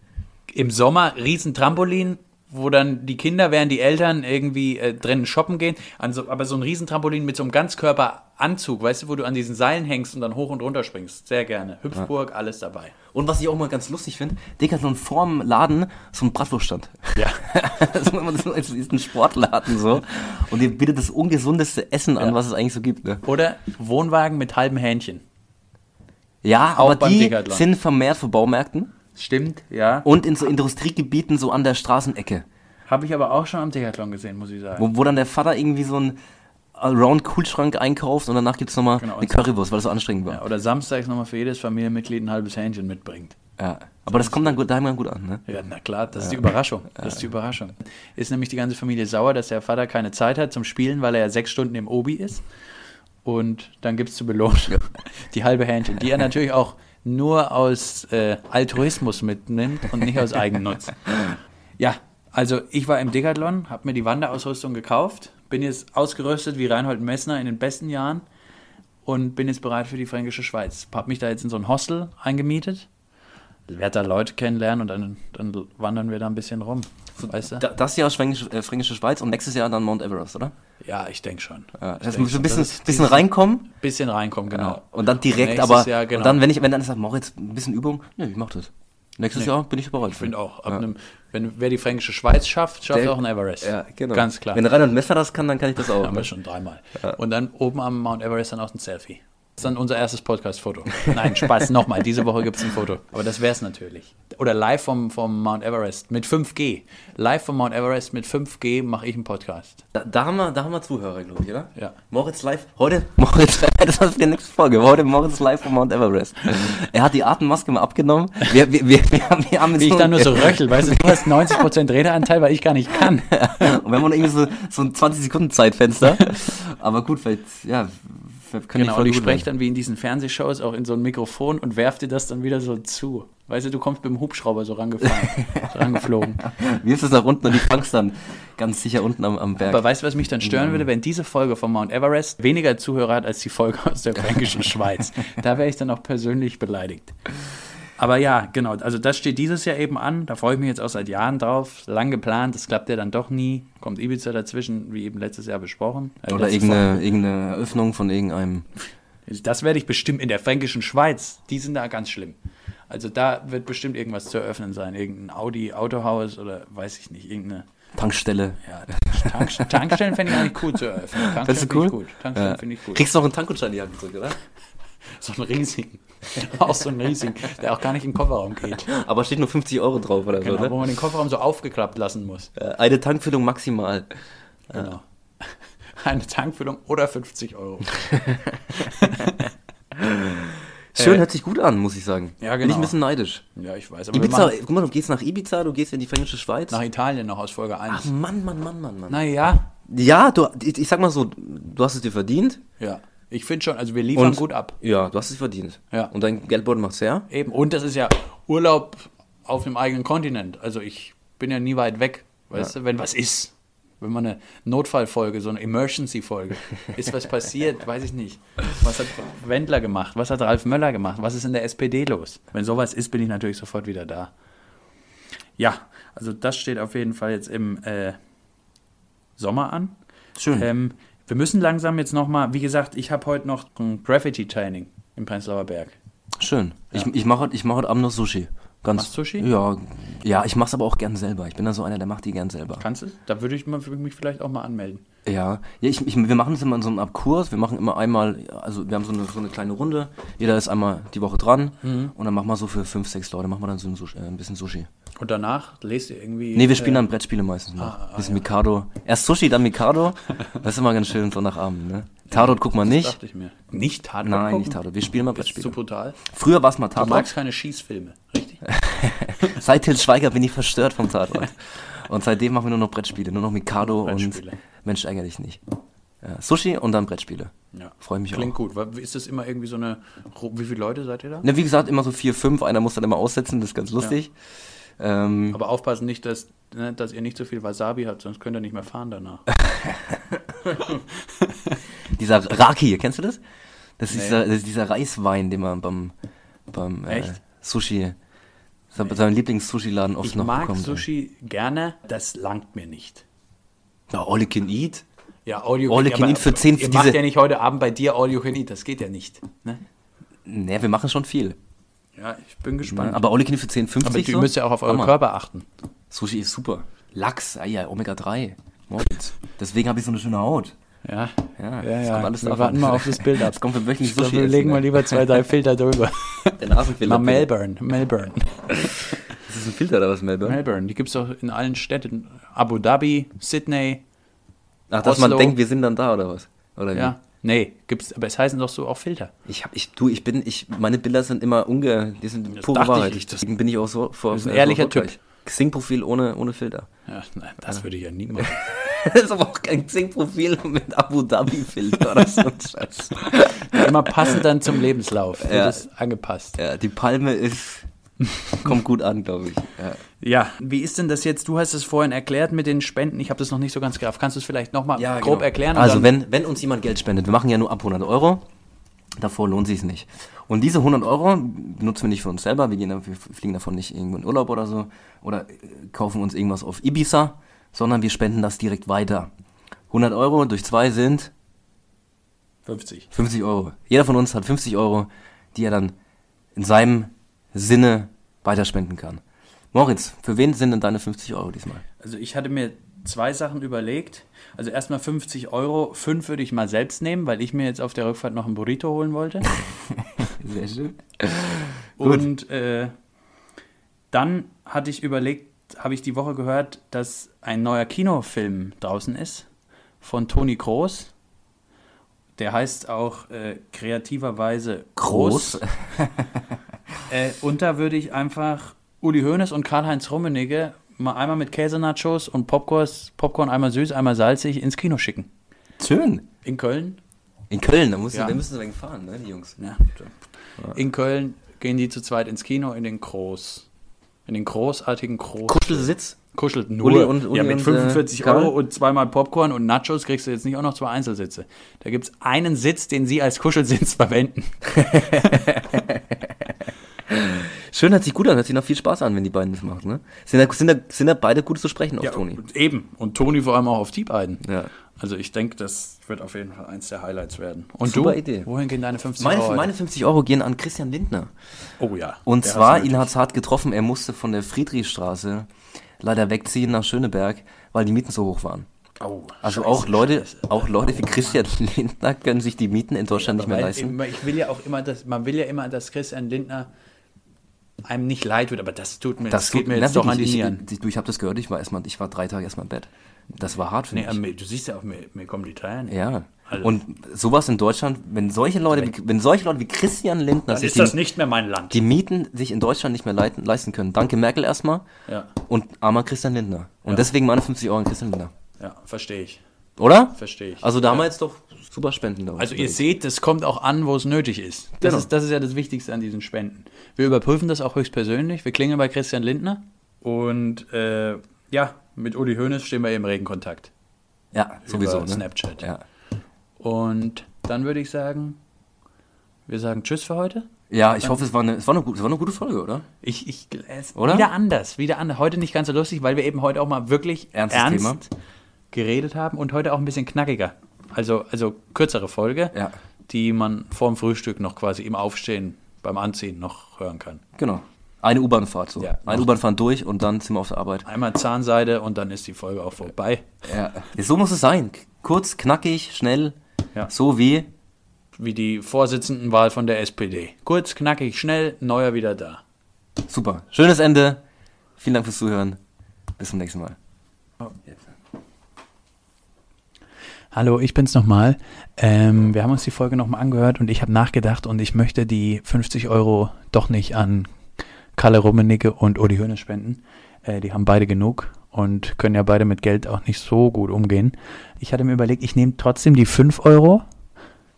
S2: Im Sommer riesen Trampolin, wo dann die Kinder, während die Eltern irgendwie äh, drinnen shoppen gehen, so, aber so ein Riesentrampolin mit so einem Ganzkörperanzug, weißt du, wo du an diesen Seilen hängst und dann hoch und runter springst. Sehr gerne. Hüpfburg, alles dabei.
S1: Und was ich auch mal ganz lustig finde, Decathlon vorm Laden so ein Bratwurststand.
S2: Ja.
S1: es ist ein Sportladen so. Und ihr bietet das ungesundeste Essen an,
S2: Ja.
S1: was es eigentlich so gibt, ne?
S2: Oder Wohnwagen mit halbem Hähnchen.
S1: Ja,
S2: Auch
S1: aber die
S2: Decathlon.
S1: sind vermehrt für Baumärkten
S2: Stimmt, ja.
S1: und in so Industriegebieten so an der Straßenecke.
S2: Habe ich aber auch schon am Decathlon gesehen, muss ich sagen.
S1: Wo, wo dann der Vater irgendwie so einen Allround-Kühlschrank einkauft und danach gibt es nochmal
S2: Genau,
S1: eine Currywurst, weil das so anstrengend war.
S2: Ja, oder samstags nochmal für jedes Familienmitglied ein halbes Hähnchen mitbringt.
S1: Ja. Aber das kommt dann gut, daheim dann gut an, ne?
S2: Ja, na klar, das ist die Überraschung. Das ist die Überraschung. Ist nämlich die ganze Familie sauer, dass der Vater keine Zeit hat zum Spielen, weil er ja sechs Stunden im Obi ist. Und dann gibt es zu belohnen *laughs* die halbe Hähnchen, die er natürlich auch nur aus äh, Altruismus mitnimmt und nicht aus Eigennutz. *laughs* Ja, also ich war im Decathlon, habe mir die Wanderausrüstung gekauft, bin jetzt ausgerüstet wie Reinhold Messner in den besten Jahren und bin jetzt bereit für die fränkische Schweiz. Habe mich da jetzt in so ein Hostel eingemietet, werde da Leute kennenlernen und dann, dann wandern wir da ein bisschen rum. Weißt du?
S1: Da, das Jahr Fränkische, äh, Fränkische Schweiz und nächstes Jahr dann Mount Everest, oder?
S2: Ja, ich denke schon.
S1: Ja, das muss ein bisschen, bisschen reinkommen.
S2: Bisschen reinkommen, genau.
S1: Und dann direkt,
S2: Nächstes
S1: aber
S2: Jahr, genau.
S1: und dann, wenn ich, wenn dann sagt, jetzt ein bisschen Übung, nee, ich mach das. Nächstes
S2: Nee.
S1: Jahr bin ich bereit.
S2: Ich finde auch, ab einem, wenn, wer die fränkische Schweiz schafft, schafft
S1: Der-
S2: auch einen Everest.
S1: Ja, genau.
S2: Ganz klar.
S1: Wenn Reinhard Messer das kann, dann kann ich das *laughs* auch.
S2: haben wir
S1: ne?
S2: schon dreimal. Und dann oben am Mount Everest dann auch ein Selfie. Das ist dann unser erstes Podcast-Foto. Nein, Spaß, nochmal. Diese Woche gibt es ein Foto. Aber das wäre es natürlich. Oder live vom, vom Mount Everest mit 5G. Live vom Mount Everest mit 5G mache ich einen Podcast.
S1: Da, da, haben wir, da haben wir Zuhörer, glaube ich, oder?
S2: Ja.
S1: Moritz live, heute, *laughs* Moritz, das war für die nächste Folge, heute Moritz live vom Mount Everest. Er hat die Atemmaske mal abgenommen. Wir, wir, wir, wir, haben, wir haben
S2: Wie ich
S1: nur-
S2: dann nur so röchel, weißt du, du hast 90% Redeanteil, weil ich gar nicht kann. *laughs*
S1: Und wir haben noch irgendwie so, so ein 20 Sekunden Zeitfenster. *laughs* Aber gut, vielleicht, ja, vielleicht kann
S2: Genau, und
S1: die
S2: ich spreche dann wie in diesen Fernsehshows auch in so ein Mikrofon und werf dir das dann wieder so zu. Weißt du, du kommst mit dem Hubschrauber so rangefahren, *laughs* so rangeflogen.
S1: Wirfst es nach unten und die fangst dann ganz sicher unten am, am Berg.
S2: Aber weißt du, was mich dann stören würde, wenn diese Folge von Mount Everest weniger Zuhörer hat als die Folge aus der *laughs* fränkischen Schweiz? Da wäre ich dann auch persönlich beleidigt. Aber ja, genau, also das steht dieses Jahr eben an. Da freue ich mich jetzt auch seit Jahren drauf. Lang geplant, das klappt ja dann doch nie. Kommt Ibiza dazwischen, wie eben letztes Jahr besprochen. Äh,
S1: Oder irgendeine, irgendeine Eröffnung von irgendeinem.
S2: Das werde ich bestimmt in der fränkischen Schweiz. Die sind da ganz schlimm. Also da wird bestimmt irgendwas zu eröffnen sein. Irgendein Audi-Autohaus oder weiß ich nicht, irgendeine
S1: Tankstelle.
S2: Ja, Tank, Tankstellen fände ich eigentlich cool zu eröffnen. Tankstellen finde ich
S1: cool?
S2: gut. Tankstellen
S1: Ja.
S2: finde ich gut.
S1: Kriegst du noch einen Tankgutschein in die Hand gedrückt, oder?
S2: So einen riesigen. *laughs* auch so einen riesigen, der auch gar nicht in den Kofferraum geht.
S1: Aber steht nur 50 Euro drauf oder
S2: Genau,
S1: so,
S2: wo
S1: ne?
S2: man den Kofferraum so aufgeklappt lassen muss.
S1: Äh, Eine Tankfüllung maximal.
S2: Genau. *laughs* Eine Tankfüllung oder 50 Euro. *laughs*
S1: Schön,
S2: Äh,
S1: hört sich gut an, muss ich sagen.
S2: Ja,
S1: Bin ich
S2: genau.
S1: ein bisschen neidisch.
S2: Ja, ich weiß. Aber
S1: Ibiza, guck mal, du gehst nach Ibiza, du gehst in die Fränkische Schweiz.
S2: nach Italien noch aus Folge 1.
S1: Ach, Mann, Mann, Mann, Mann, Mann.
S2: naja,
S1: Ja, du, ich, ich sag mal so, du hast es dir verdient.
S2: ja. Ich finde schon, also wir liefern
S1: Und-
S2: gut ab.
S1: Ja, du hast es verdient.
S2: Ja.
S1: Und dein Geldbeutel macht's her.
S2: Eben. Und das ist ja Urlaub auf einem eigenen Kontinent. Also ich bin ja nie weit weg. Weißt du, wenn was ist. Wenn man eine Notfallfolge, so eine Emergency-Folge, ist was passiert, weiß ich nicht. Was hat Wendler gemacht? Was hat Ralf Möller gemacht? Was ist in der SPD los? Wenn sowas ist, bin ich natürlich sofort wieder da. Ja, also das steht auf jeden Fall jetzt im äh, Sommer an.
S1: Schön.
S2: Ähm, wir müssen langsam jetzt nochmal, wie gesagt, ich habe heute noch ein Graffiti-Training im Prenzlauer Berg.
S1: Schön. Ich, ich mache ich mach heute Abend noch Sushi. Ganz,
S2: Machst Sushi?
S1: Ja, ja ich mach's aber auch gern selber. Ich bin da so einer, der macht die gern selber.
S2: Kannst du? Da würde ich mich vielleicht auch mal anmelden.
S1: Ja, ja ich, ich, wir machen das immer in so einem Abkurs. Wir machen immer einmal, also wir haben so eine, so eine kleine Runde. Jeder ist einmal die Woche dran.
S2: Mhm.
S1: Und dann machen wir so für fünf, sechs Leute, machen wir dann so ein, Sushi, äh, ein bisschen Sushi.
S2: Und danach lest ihr irgendwie.
S1: Nee, wir spielen
S2: äh,
S1: dann Brettspiele meistens noch.
S2: ah, ah,
S1: bisschen Mikado. Erst Sushi, dann Mikado. Das ist immer ganz schön so nach Abend, ne? Tatort guckt man
S2: Das
S1: nicht.
S2: dachte ich mir. Nicht Tatort
S1: Nein,
S2: gucken?
S1: nicht Tatort. Wir spielen mal
S2: Ist zu
S1: Brettspiele.
S2: brutal.
S1: Früher war es mal
S2: Du
S1: Tatort.
S2: magst keine Schießfilme, richtig? *laughs*
S1: Seit Til Schweiger bin ich verstört vom Tatort. Und seitdem machen wir nur noch Brettspiele. Nur noch Mikado und
S2: Brettspiele.
S1: Mensch, ärgere dich nicht. Ja, Sushi und dann Brettspiele.
S2: Ja.
S1: Freue mich
S2: Klingt
S1: auch.
S2: gut. Wa- Ist das immer irgendwie so eine. Wie viele Leute seid ihr da?
S1: Ne, wie gesagt, immer so vier, fünf. Einer muss dann immer aussetzen, das ist ganz lustig. Ähm,
S2: Aber aufpassen nicht, dass, ne, dass ihr nicht so viel Wasabi habt, sonst könnt ihr nicht mehr fahren danach. *laughs*
S1: dieser Raki, kennst du das? Das ist,
S2: Nee.
S1: dieser, das ist dieser Reiswein, den man beim, beim äh? Sushi, sein, seinem Lieblings-Sushi-Laden oft
S2: Ich
S1: noch
S2: mag
S1: bekommt.
S2: Sushi gerne, das langt mir nicht.
S1: Ja, all you can eat.
S2: Ja, all you,
S1: All you can eat für 10
S2: Ihr
S1: diese-
S2: macht ja nicht heute Abend bei dir all you can eat, das geht ja nicht. Ne?
S1: Ne, wir machen schon viel.
S2: Ja, ich bin gespannt.
S1: Aber all you can eat für 10, 50
S2: Aber ihr
S1: so?
S2: müsst ja auch auf euren. Körper achten.
S1: Sushi ist super. Lachs, ah ja, Omega-3. Moritz. Deswegen habe ich so eine schöne Haut.
S2: Ja,
S1: Ja,
S2: ja, ja.
S1: kommt alles
S2: wir warten mal auf das Bild ab. *laughs*
S1: Das kommt für wöchentlich
S2: Ich glaube,
S1: Sushi
S2: wir legen
S1: ne?
S2: mal lieber zwei, drei Filter drüber. *laughs*
S1: Der Nasenfilter.
S2: Mal Melbourne, Melbourne. *laughs*
S1: Das ein Filter oder was, Melbourne?
S2: Melbourne, die gibt es doch in allen Städten. Abu Dhabi, Sydney,
S1: Ach, dass man
S2: Oslo.
S1: denkt, wir sind dann da oder was? Oder wie?
S2: ja. Nee, gibt's, aber es heißen doch so auch Filter.
S1: Ich hab, ich, du, ich bin, ich, meine Bilder sind immer unge, die sind
S2: Das
S1: pure
S2: ich
S1: Wahrheit.
S2: das-
S1: Deswegen bin ich auch so vor.
S2: Das ist ein
S1: äh, so
S2: ehrlicher Typ.
S1: Xing-Profil ohne, ohne Filter.
S2: Ja, nein, das würde ich ja nie machen. *laughs*
S1: Das ist aber auch kein Xing-Profil mit Abu Dhabi-Filter oder so ein Scheiß. *laughs*
S2: Immer passend dann zum Lebenslauf.
S1: Ja.
S2: es angepasst.
S1: Ja, die Palme ist, *laughs* kommt gut an, glaube ich. Ja.
S2: Ja, wie ist denn das jetzt? Du hast es vorhin erklärt mit den Spenden. Ich habe das noch nicht so ganz gerafft. Kannst du es vielleicht nochmal grob
S1: genau.
S2: erklären?
S1: Also, wenn, wenn uns jemand Geld spendet, wir machen ja nur ab 100 Euro. Davor lohnt sich nicht. Und diese 100 Euro benutzen wir nicht für uns selber. Wir, gehen, wir fliegen davon nicht irgendwo in Urlaub oder so. Oder äh, kaufen uns irgendwas auf Ibiza, sondern wir spenden das direkt weiter. 100 Euro durch zwei sind
S2: 50.
S1: 50 Euro. Jeder von uns hat 50 Euro, die er dann in seinem Sinne weiterspenden kann. Moritz, für wen sind denn deine 50 Euro diesmal?
S2: Also ich hatte mir zwei Sachen überlegt. Also erstmal 50 Euro, fünf würde ich mal selbst nehmen, weil ich mir jetzt auf der Rückfahrt noch einen Burrito holen wollte. *laughs*
S1: Sehr schön.
S2: Und äh, dann hatte ich überlegt, habe ich die Woche gehört, dass ein neuer Kinofilm draußen ist von Toni Kroos. Der heißt auch äh, kreativerweise Groß.
S1: Groß. *laughs*
S2: Äh, und da würde ich einfach Uli Hoeneß und Karl-Heinz Rummenigge mal einmal mit Käsenachos und Popcorn, Popcorn einmal süß, einmal salzig ins Kino schicken.
S1: Schön.
S2: In Köln.
S1: In Köln, da,
S2: Ja.
S1: da müssen sie wegen fahren, ne, die Jungs.
S2: Ja. In Köln gehen die zu zweit ins Kino in den Groß. In den großartigen Groß.
S1: Kuschelsitz.
S2: Kuschelt nur.
S1: Uli und- Uli
S2: ja, mit
S1: und,
S2: 45
S1: äh, Karl?
S2: Euro und zweimal Popcorn und Nachos kriegst du jetzt nicht auch noch zwei Einzelsitze. Da gibt es einen Sitz, den sie als Kuschelsitz *laughs* verwenden. *laughs*
S1: Schön, hört sich gut an, hört sich noch viel Spaß an, wenn die beiden das machen, ne? Sind da, sind da, sind da beide gut zu sprechen auf Toni?
S2: und Eben. Und Toni vor allem auch auf die beiden.
S1: Ja.
S2: Also ich denke, das wird auf jeden Fall eins der Highlights werden. Und
S1: Super
S2: du?
S1: Idee.
S2: Wohin gehen deine 50
S1: Meine,
S2: Euro?
S1: meine 50 Euro gehen an Christian Lindner.
S2: oh ja.
S1: Und zwar, ihn
S2: nötig.
S1: hat's hart getroffen, er musste von der Friedrichstraße leider wegziehen nach Schöneberg, weil die Mieten so hoch waren.
S2: Oh,
S1: Also
S2: Scheiße,
S1: auch Leute,
S2: Scheiße.
S1: auch Leute wie Christian *laughs* Lindner können sich die Mieten in Deutschland nicht mehr leisten.
S2: Ich will ja auch immer, dass, man will ja immer, dass Christian Lindner einem nicht leid wird, aber das tut mir, das, geht
S1: tut-
S2: mir jetzt doch an die Nieren.
S1: Ich, du, ich habe das gehört, ich war erstmal, ich war drei Tage erstmal im Bett. Das war hart für
S2: Nee,
S1: mich.
S2: du siehst ja auch, mir, mir kommen die Tränen.
S1: Ja.
S2: Also-
S1: Und sowas in Deutschland, wenn solche Leute, wie, wenn solche Leute wie Christian Lindner
S2: Dann
S1: sich
S2: ist das
S1: die,
S2: nicht mehr mein Land.
S1: die Mieten sich in Deutschland nicht mehr leiten, leisten können. Danke Merkel erstmal
S2: Ja,
S1: und armer Christian Lindner. Und
S2: Ja.
S1: deswegen meine 50 Euro an Christian Lindner.
S2: ja, verstehe ich.
S1: Oder?
S2: Verstehe ich.
S1: Also da haben wir
S2: ja.
S1: jetzt doch super Spenden.
S2: Also ihr seht, das kommt auch an, wo es nötig ist. Das,
S1: Genau.
S2: ist. das ist ja das Wichtigste an diesen Spenden. Wir überprüfen das auch höchstpersönlich. Wir klingeln bei Christian Lindner. Und äh, ja, mit Uli Hoeneß stehen wir im regen Kontakt.
S1: Ja, sowieso.
S2: über
S1: Ne?
S2: Snapchat.
S1: Ja.
S2: Und dann würde ich sagen, wir sagen Tschüss für heute.
S1: ja, ich hoffe, es war, eine, es, war eine, gute- es war eine gute Folge, oder?
S2: Ich, ich, es,
S1: Oder?
S2: Wieder anders, wieder anders. Heute nicht ganz so lustig, weil wir eben heute auch mal wirklich
S1: Ernstes
S2: ernst
S1: Thema.
S2: geredet haben und heute auch ein bisschen knackiger. Also, also kürzere Folge,
S1: Ja.
S2: die man vorm Frühstück noch quasi im Aufstehen beim Anziehen noch hören kann.
S1: Genau. Eine U-Bahn-Fahrt so.
S2: Ja.
S1: Eine U-Bahn-Fahrt durch und dann sind wir auf der Arbeit.
S2: Einmal Zahnseide und dann ist die Folge auch vorbei.
S1: Ja. So muss es sein. Kurz, knackig, schnell.
S2: Ja.
S1: So wie.
S2: Wie die Vorsitzendenwahl von der SPD. Kurz, knackig, schnell, neuer wieder da.
S1: Super. Schönes Ende. Vielen Dank fürs Zuhören. Bis zum nächsten Mal.
S2: Hallo, ich bin's nochmal. Ähm, wir haben uns die Folge nochmal angehört und ich habe nachgedacht und ich möchte die 50 Euro doch nicht an Kalle Rummenigge und Uli Hoeneß spenden. Äh, die haben beide genug und können ja beide mit Geld auch nicht so gut umgehen. Ich hatte mir überlegt, ich nehme trotzdem die 5 Euro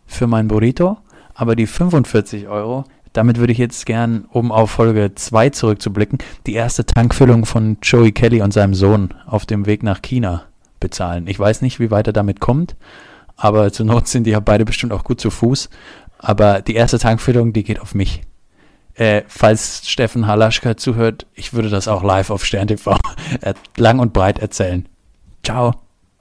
S2: für mein Burrito, aber die 45 Euro, damit würde ich jetzt gern, um auf Folge 2 zurückzublicken, die erste Tankfüllung von Joey Kelly und seinem Sohn auf dem Weg nach China bezahlen. Ich weiß nicht, wie weit er damit kommt, aber zur Not sind die ja beide bestimmt auch gut zu Fuß. Aber die erste Tankfüllung, die geht auf mich. Äh, falls Steffen Halaschka zuhört, ich würde das auch live auf Stern TV lang und breit erzählen. Ciao.